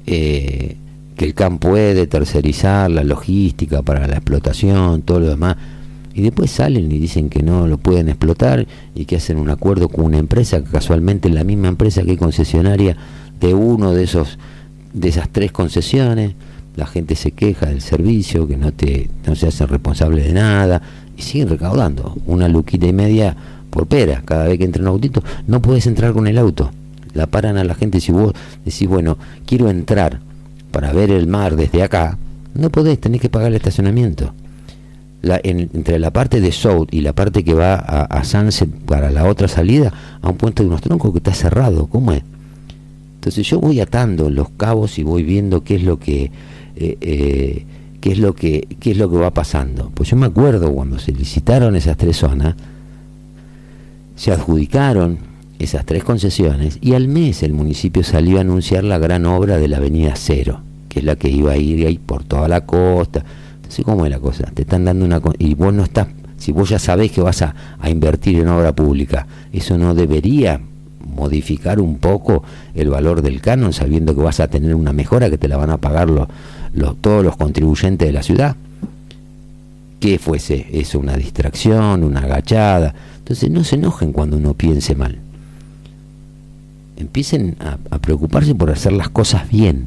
Eh, que el CAN puede tercerizar la logística para la explotación, todo lo demás. Y después salen y dicen que no lo pueden explotar y que hacen un acuerdo con una empresa, que casualmente la misma empresa que es concesionaria de uno de esos de esas tres concesiones. La gente se queja del servicio, que no te no se hacen responsable de nada y siguen recaudando una luquita y media por pera cada vez que entra un autito. No puedes entrar con el auto. La paran a la gente si vos decís, bueno, quiero entrar para ver el mar desde acá, no podés, tenés que pagar el estacionamiento. La, en- entre la parte de South y la parte que va a, a Sunset para la otra salida, a un puente de unos troncos que está cerrado, ¿cómo es? Entonces yo voy atando los cabos y voy viendo qué es lo que eh, eh, qué es lo que qué es lo que va pasando. Pues yo me acuerdo cuando se licitaron esas tres zonas, se adjudicaron esas tres concesiones y al mes el municipio salió a anunciar la gran obra de la Avenida Cero, que es la que iba a ir ahí por toda la costa. ¿Cómo es la cosa? Te están dando una... Y vos no estás... Si vos ya sabés que vas a, invertir en obra pública, eso no debería modificar un poco el valor del canon sabiendo que vas a tener una mejora que te la van a pagar los, los, todos los contribuyentes de la ciudad que fuese eso una distracción, una agachada. Entonces no se enojen cuando uno piense mal. Empiecen a preocuparse por hacer las cosas bien.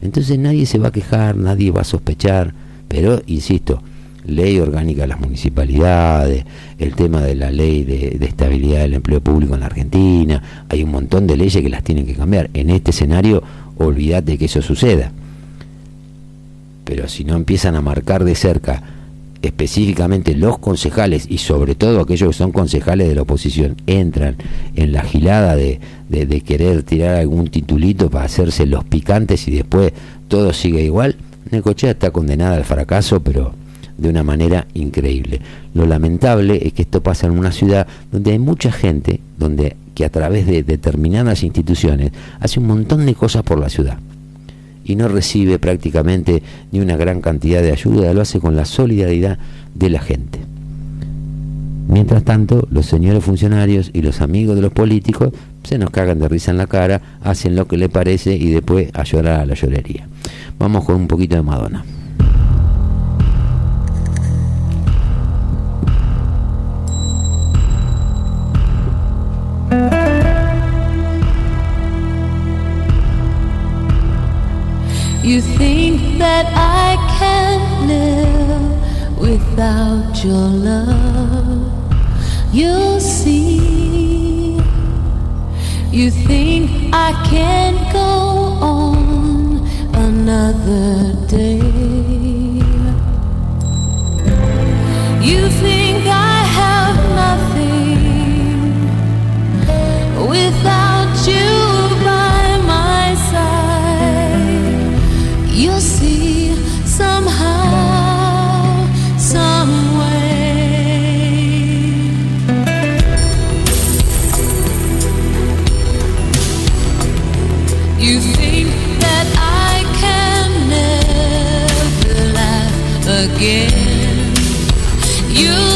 Entonces nadie se va a quejar, nadie va a sospechar, pero insisto, ley orgánica de las municipalidades, el tema de la ley de, estabilidad del empleo público en la Argentina, hay un montón de leyes que las tienen que cambiar. En este escenario, olvídate que eso suceda. Pero si no empiezan a marcar de cerca específicamente los concejales y sobre todo aquellos que son concejales de la oposición entran en la gilada de- de querer tirar algún titulito para hacerse los picantes y después todo sigue igual, Necochea está condenada al fracaso, pero de una manera increíble. Lo lamentable es que esto pasa en una ciudad donde hay mucha gente, donde que a través de determinadas instituciones hace un montón de cosas por la ciudad y no recibe prácticamente ni una gran cantidad de ayuda, lo hace con la solidaridad de la gente. Mientras tanto, los señores funcionarios y los amigos de los políticos se nos cagan de risa en la cara, hacen lo que le parece y después a llorar a la llorería. Vamos con un poquito de Madonna. You think that I can live without your love. You'll see. You think I can't go on another day. You think again. You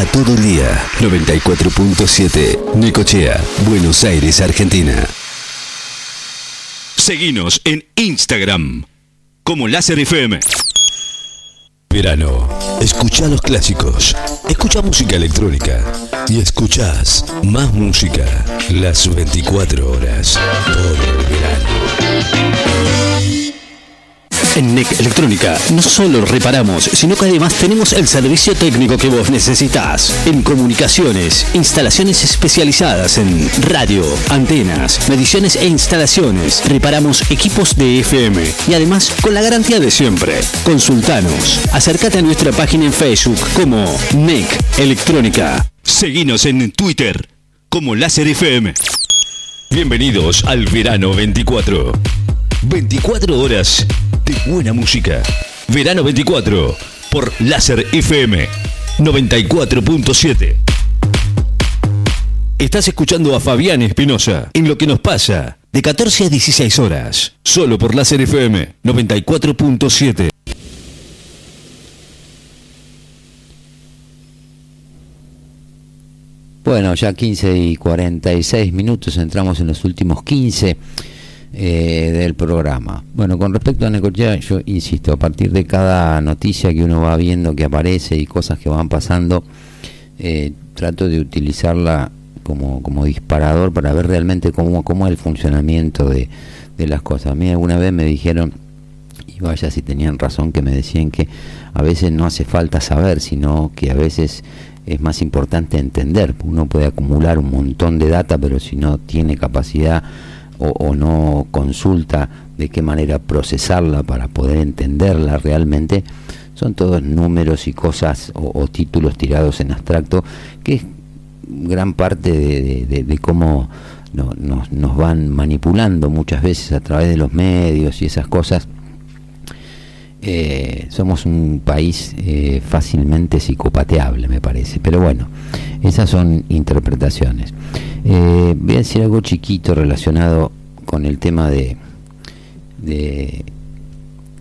todo el día. 94.7. Necochea, Buenos Aires, Argentina. Seguinos en Instagram como Láser FM. Verano. Escucha los clásicos. Escucha música electrónica. Y escuchás más música las 24 horas. Todo el verano. En NEC Electrónica no solo reparamos, sino que además tenemos el servicio técnico que vos necesitas. En comunicaciones, instalaciones especializadas en radio, antenas, mediciones e instalaciones. Reparamos equipos de FM y además con la garantía de siempre. Consultanos. Acércate a nuestra página en Facebook como NEC Electrónica. Seguinos en Twitter como Láser FM. Bienvenidos al verano 24. 24 horas de buena música. Verano 24 por Láser FM 94.7. Estás escuchando a Fabián Espinosa en lo que nos pasa de 14 a 16 horas, solo por Láser FM 94.7. Bueno, ya 15 y 46 minutos, entramos en los últimos 15 eh, del programa. Bueno, con respecto a Necochea, yo insisto, a partir de cada noticia que uno va viendo que aparece y cosas que van pasando, eh, trato de utilizarla como, como disparador para ver realmente cómo, cómo es el funcionamiento de, de las cosas. A mí alguna vez me dijeron, y vaya si tenían razón, que me decían que a veces no hace falta saber, sino que a veces es más importante entender. Uno puede acumular un montón de data, pero si no tiene capacidad o, no consulta de qué manera procesarla para poder entenderla realmente, son todos números y cosas o, títulos tirados en abstracto, que es gran parte de, de- de- de cómo no- nos, nos van manipulando muchas veces a través de los medios y esas cosas. Eh, somos un país eh, fácilmente psicopateable, me parece. Pero bueno, esas son interpretaciones. Eh, voy a decir algo chiquito relacionado con el tema de, de,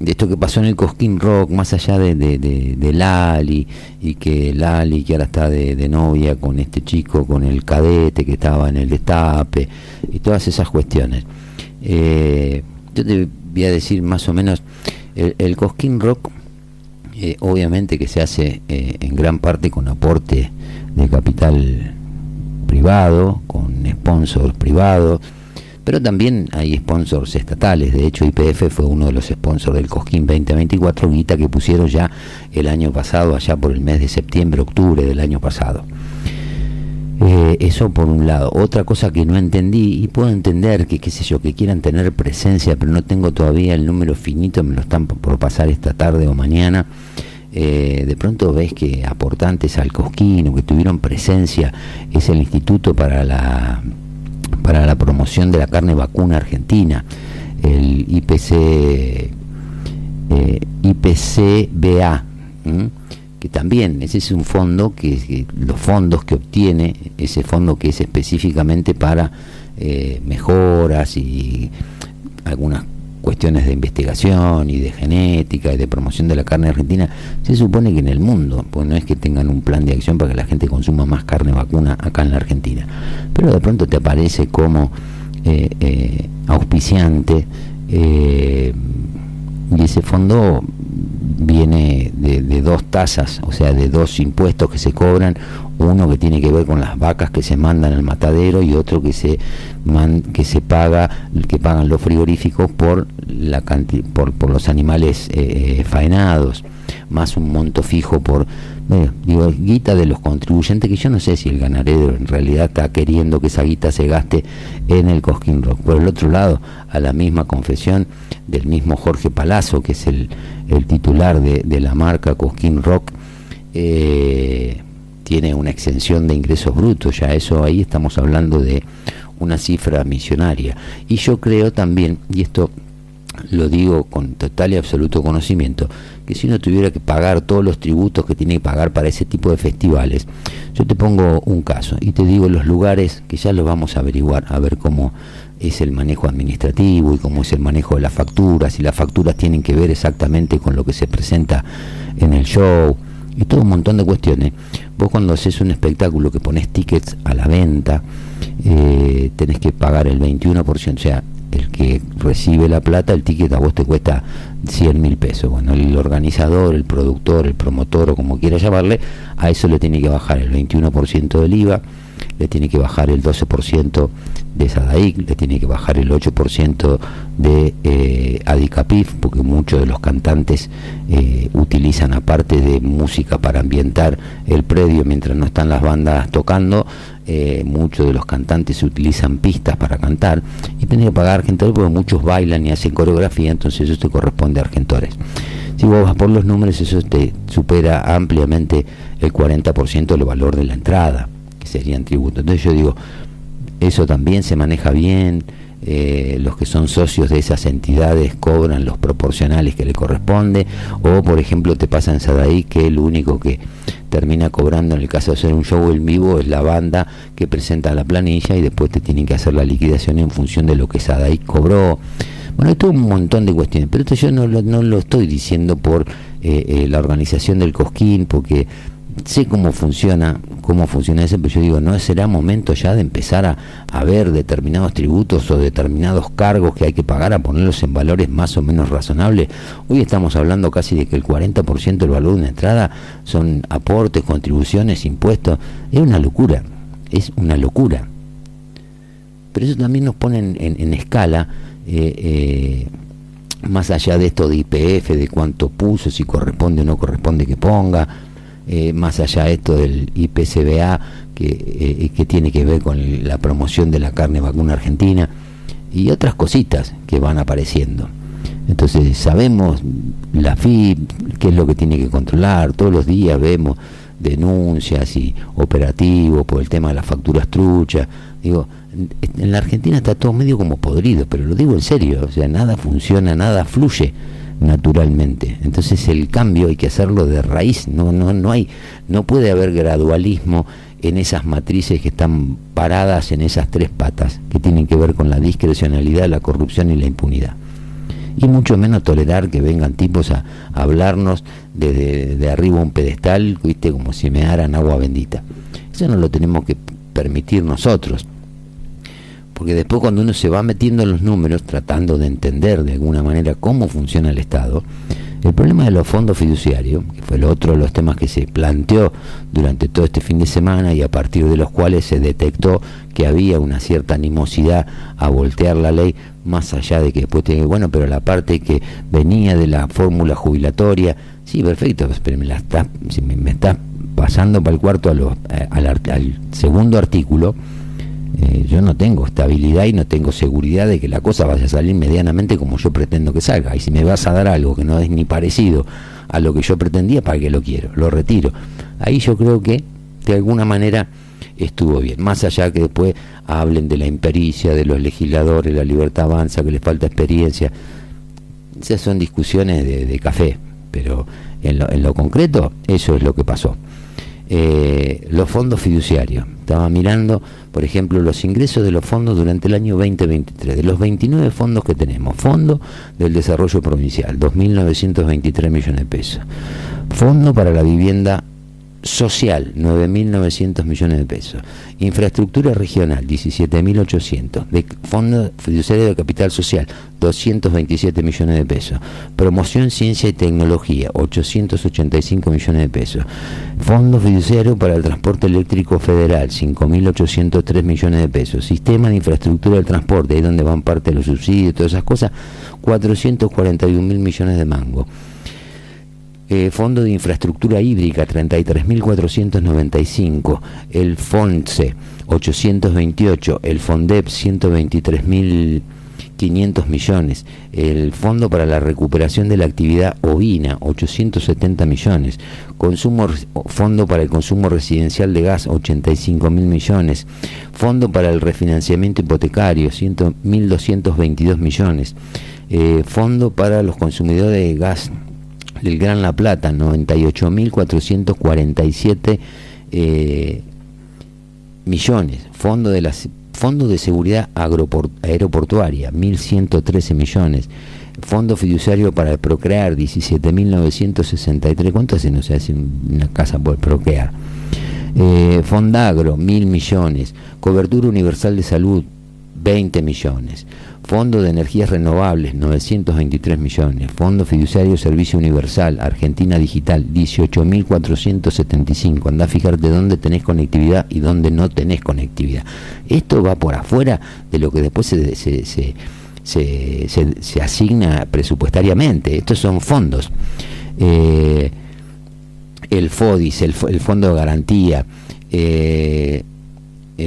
esto que pasó en el Cosquín Rock, más allá de, de, de- Lali, y que Lali, que ahora está de, de novia con este chico, con el cadete que estaba en el destape, y todas esas cuestiones. Eh, yo te voy a decir más o menos, el, el Cosquín Rock, eh, obviamente que se hace eh, en gran parte con aporte de capital privado, con sponsors privados, pero también hay sponsors estatales. De hecho, IPF fue uno de los sponsors del Cosquín 2024, guita que pusieron ya el año pasado, allá por el mes de septiembre, octubre del año pasado. Eh, eso por un lado. Otra cosa que no entendí, y puedo entender que, qué sé yo, que quieran tener presencia, pero no tengo todavía el número finito, me lo están por- pasar esta tarde o mañana. Eh, de pronto ves que aportantes al Cosquín que tuvieron presencia es el Instituto para la, para la Promoción de la Carne Vacuna Argentina, el IPC, eh, IPCBA. Que también ese es un fondo que, los fondos que obtiene ese fondo que es específicamente para eh, mejoras y algunas cuestiones de investigación y de genética y de promoción de la carne argentina se supone que en el mundo pues no es que tengan un plan de acción para que la gente consuma más carne vacuna acá en la Argentina pero de pronto te aparece como eh, eh, auspiciante eh, y ese fondo viene de, de dos tasas, o sea, de dos impuestos que se cobran, uno que tiene que ver con las vacas que se mandan al matadero y otro que se man- que se paga, que pagan los frigoríficos por la por, por los animales eh, faenados, más un monto fijo por bueno, digo, guita de los contribuyentes que yo no sé si el ganadero en realidad está queriendo que esa guita se gaste en el Cosquín Rock. Por el otro lado, a la misma confesión del mismo Jorge Palazzo, que es el, el titular de, de la marca Cosquín Rock, eh, tiene una exención de ingresos brutos, ya eso ahí estamos hablando de una cifra misionaria. Y yo creo también, y esto lo digo con total y absoluto conocimiento, que si uno tuviera que pagar todos los tributos que tiene que pagar para ese tipo de festivales, yo te pongo un caso y te digo los lugares que ya los vamos a averiguar, a ver cómo es el manejo administrativo y cómo es el manejo de las facturas, y las facturas tienen que ver exactamente con lo que se presenta en el show y todo un montón de cuestiones. Vos cuando haces un espectáculo que pones tickets a la venta, eh, tenés que pagar el 21%, o sea, el que recibe la plata, el ticket a vos te cuesta 100 mil pesos. Bueno, el organizador, el productor, el promotor o como quiera llamarle, a eso le tiene que bajar el 21% del IVA, le tiene que bajar el 12% de Sadaic, le tiene que bajar el 8% de eh, Adicapif, porque muchos de los cantantes eh, utilizan aparte de música para ambientar el predio mientras no están las bandas tocando, eh, muchos de los cantantes utilizan pistas para cantar y tienen que pagar Argentores porque muchos bailan y hacen coreografía, entonces eso te corresponde a Argentores. Si vos vas por los números, eso te supera ampliamente el 40% del valor de la entrada, que serían tributos. Entonces yo digo, eso también se maneja bien, eh, los que son socios de esas entidades cobran los proporcionales que le corresponde, o por ejemplo te pasa en Sadaí que el único que termina cobrando en el caso de hacer un show en vivo es la banda que presenta la planilla y después te tienen que hacer la liquidación en función de lo que Sadaí cobró. Bueno, hay todo un montón de cuestiones, pero esto yo no lo, no lo estoy diciendo por eh, eh, la organización del Cosquín, porque sé cómo funciona, cómo funciona eso, pero yo digo, ¿no será momento ya de empezar a, a ver determinados tributos o determinados cargos que hay que pagar, a ponerlos en valores más o menos razonables? Hoy estamos hablando casi de que el 40% del valor de una entrada son aportes, contribuciones, impuestos. Es una locura, es una locura. Pero eso también nos pone en, en- escala, eh, eh, más allá de esto de IPF, de cuánto puso, si corresponde o no corresponde que ponga, eh, más allá de esto del IPCBA, que, eh, que tiene que ver con la promoción de la carne vacuna argentina, y otras cositas que van apareciendo. Entonces sabemos la FIP, qué es lo que tiene que controlar, todos los días vemos denuncias y operativos por el tema de las facturas truchas. Digo, en- la Argentina está todo medio como podrido, pero lo digo en serio, o sea, nada funciona, nada fluye naturalmente. Entonces el cambio hay que hacerlo de raíz, no no no hay no puede haber gradualismo en esas matrices que están paradas en esas tres patas que tienen que ver con la discrecionalidad, la corrupción y la impunidad y mucho menos tolerar que vengan tipos a, hablarnos desde de arriba un pedestal, viste, como si me daran agua bendita. Eso no lo tenemos que permitir nosotros. Porque después cuando uno se va metiendo en los números, tratando de entender de alguna manera cómo funciona el Estado, el problema de los fondos fiduciarios, que fue el otro de los temas que se planteó durante todo este fin de semana y a partir de los cuales se detectó que había una cierta animosidad a voltear la ley, más allá de que después te bueno, pero la parte que venía de la fórmula jubilatoria, sí, perfecto, pero me la está, me, está pasando para el cuarto a los- eh, al, al segundo artículo, eh, yo no tengo estabilidad y no tengo seguridad de que la cosa vaya a salir medianamente como yo pretendo que salga. Y si me vas a dar algo que no es ni parecido a lo que yo pretendía, ¿para qué lo quiero? Lo retiro. Ahí yo creo que de alguna manera estuvo bien. Más allá que después hablen de la impericia de los legisladores, la libertad avanza, que les falta experiencia. Esas son discusiones de, de café, pero en lo, en lo concreto eso es lo que pasó. Eh, los fondos fiduciarios. Estaba mirando, por ejemplo, los ingresos de los fondos durante el año 2023. De los 29 fondos que tenemos, Fondo del Desarrollo Provincial, 2.923 millones de pesos. Fondo para la vivienda social, 9.900 millones de pesos. Infraestructura regional, 17.800. De Fondo Fiduciario de Capital Social, 227 millones de pesos. Promoción Ciencia y Tecnología, 885 millones de pesos. Fondo Fiduciario para el Transporte Eléctrico Federal, 5.803 millones de pesos. Sistema de Infraestructura del Transporte, ahí donde van parte de los subsidios todas esas cosas, 441 mil millones de mango. Eh, Fondo de Infraestructura Hídrica 33.495, el FONSE 828, el FONDEP 123.500 millones, el Fondo para la Recuperación de la Actividad Ovina 870 millones, consumo, Fondo para el Consumo Residencial de Gas 85 mil millones, Fondo para el Refinanciamiento Hipotecario 100 1.222 millones, eh, Fondo para los Consumidores de Gas del Gran La Plata, 98.447 eh, millones. Fondo de, las, Fondo de Seguridad Aeroportuaria, 1.113 millones. Fondo Fiduciario para Procrear, 17.963. ¿Cuánto hace no se hace una casa por Procrear? Eh, Fondagro, mil millones. Cobertura Universal de Salud, 20 millones. Fondo de Energías Renovables, 923 millones. Fondo Fiduciario Servicio Universal, Argentina Digital, 18.475. Andá a fijarte dónde tenés conectividad y dónde no tenés conectividad. Esto va por afuera de lo que después se, se, se, se- se- asigna presupuestariamente. Estos son fondos. Eh, el FODIS, el, el Fondo de Garantía, eh,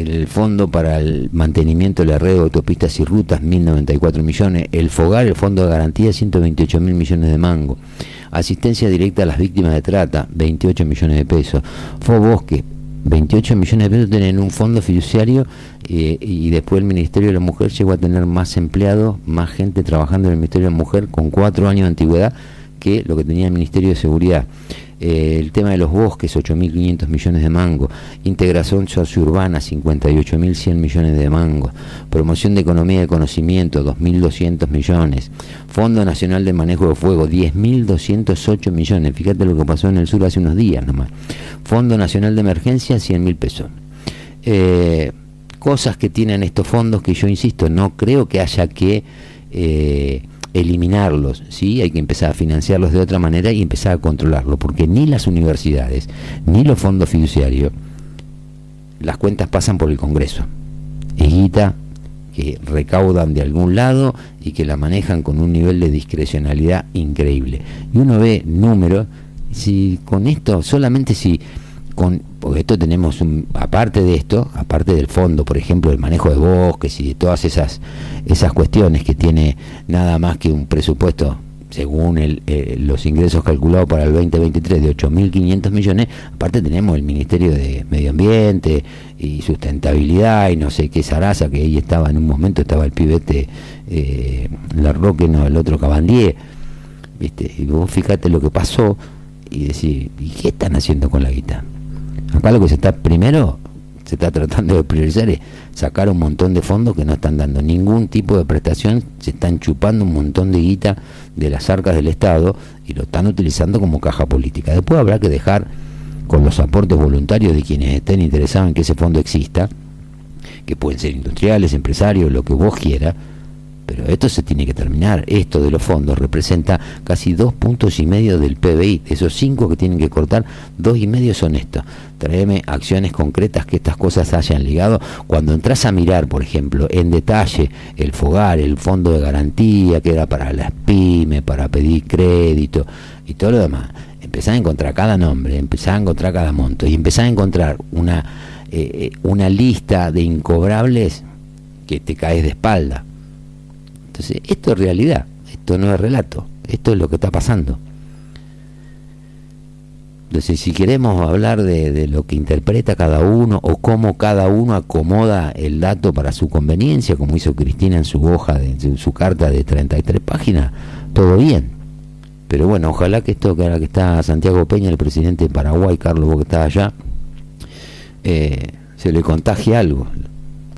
el Fondo para el Mantenimiento de la Red de Autopistas y Rutas, 1.094 millones, el FOGAR, el Fondo de Garantía, 128 mil millones de mango, asistencia directa a las víctimas de trata, 28 millones de pesos, FOBosque, 28 millones de pesos tienen un fondo fiduciario eh, y después el Ministerio de la Mujer llegó a tener más empleados, más gente trabajando en el Ministerio de la Mujer con cuatro años de antigüedad que lo que tenía el Ministerio de Seguridad. Eh, el tema de los bosques, 8.500 millones de mango. Integración sociourbana, 58.100 millones de mango. Promoción de economía de conocimiento, 2.200 millones. Fondo Nacional de Manejo de Fuego, 10.208 millones. Fíjate lo que pasó en el sur hace unos días nomás. Fondo Nacional de Emergencia, 100.000 pesos. Eh, cosas que tienen estos fondos que yo insisto, no creo que haya que eh, eliminarlos, ¿sí? hay que empezar a financiarlos de otra manera y empezar a controlarlo, porque ni las universidades, ni los fondos fiduciarios, las cuentas pasan por el Congreso. Es guita que recaudan de algún lado y que la manejan con un nivel de discrecionalidad increíble. Y uno ve números, si con esto, solamente si con, porque esto tenemos un, aparte de esto, aparte del fondo, por ejemplo, del manejo de bosques y de todas esas esas cuestiones que tiene nada más que un presupuesto según el, eh, los ingresos calculados para el 2023 de 8.500 millones, aparte tenemos el Ministerio de Medio Ambiente y Sustentabilidad y no sé qué zaraza, que ahí estaba en un momento, estaba el pibete eh, La Roque, no, el otro Cabandier, ¿viste? y vos fíjate lo que pasó y decís, ¿y qué están haciendo con la guita? Acá lo que se está primero, se está tratando de priorizar es sacar un montón de fondos que no están dando ningún tipo de prestación, se están chupando un montón de guita de las arcas del Estado y lo están utilizando como caja política. Después habrá que dejar con los aportes voluntarios de quienes estén interesados en que ese fondo exista, que pueden ser industriales, empresarios, lo que vos quieras, pero esto se tiene que terminar. Esto de los fondos representa casi dos puntos y medio del PBI. De esos cinco que tienen que cortar, dos y medio son estos. Traeme acciones concretas que estas cosas hayan ligado. Cuando entras a mirar, por ejemplo, en detalle el FOGAR, el fondo de garantía, que era para las pymes, para pedir crédito y todo lo demás, empezás a encontrar cada nombre, empezás a encontrar cada monto y empezás a encontrar una, eh, una lista de incobrables que te caes de espalda. Entonces, esto es realidad, esto no es relato, esto es lo que está pasando. Entonces, si queremos hablar de, lo que interpreta cada uno o cómo cada uno acomoda el dato para su conveniencia, como hizo Cristina en su hoja, de, en su carta de 33 páginas, todo bien. Pero bueno, ojalá que esto, que ahora que está Santiago Peña, el presidente de Paraguay, Carlos, vos que estás allá, eh, se le contagie algo.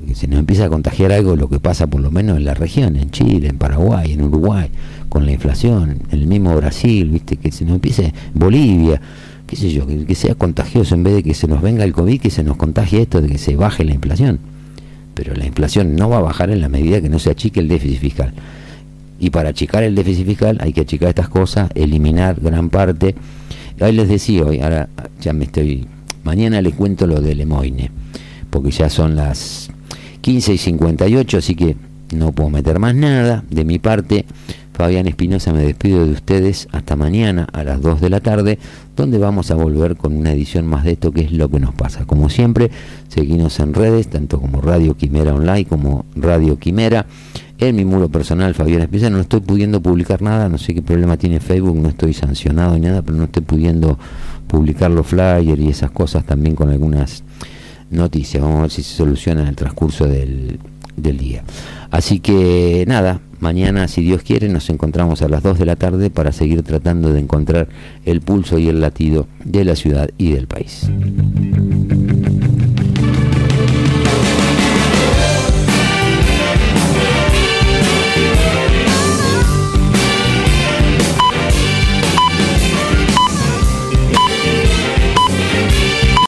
Que se nos empieza a contagiar algo lo que pasa por lo menos en la región, en Chile, en Paraguay, en Uruguay, con la inflación, en el mismo Brasil, viste, que se nos empiece, Bolivia, qué sé yo, que, sea contagioso en vez de que se nos venga el COVID, que se nos contagie esto de que se baje la inflación. Pero la inflación no va a bajar en la medida que no se achique el déficit fiscal. Y para achicar el déficit fiscal hay que achicar estas cosas, eliminar gran parte. Ahí les decía hoy, ahora ya me estoy. Mañana les cuento lo de Lemoine, porque ya son las 15 y 58, así que no puedo meter más nada. De mi parte, Fabián Espinosa me despido de ustedes hasta mañana a las 2 de la tarde, donde vamos a volver con una edición más de esto que es lo que nos pasa. Como siempre, seguimos en redes, tanto como Radio Quimera Online como Radio Quimera. En mi muro personal, Fabián Espinosa, no estoy pudiendo publicar nada, no sé qué problema tiene Facebook, no estoy sancionado ni nada, pero no estoy pudiendo publicar los flyers y esas cosas también con algunas noticias. Vamos a ver si se soluciona en el transcurso del, del día. Así que nada, mañana, si Dios quiere, nos encontramos a las 2 de la tarde para seguir tratando de encontrar el pulso y el latido de la ciudad y del país.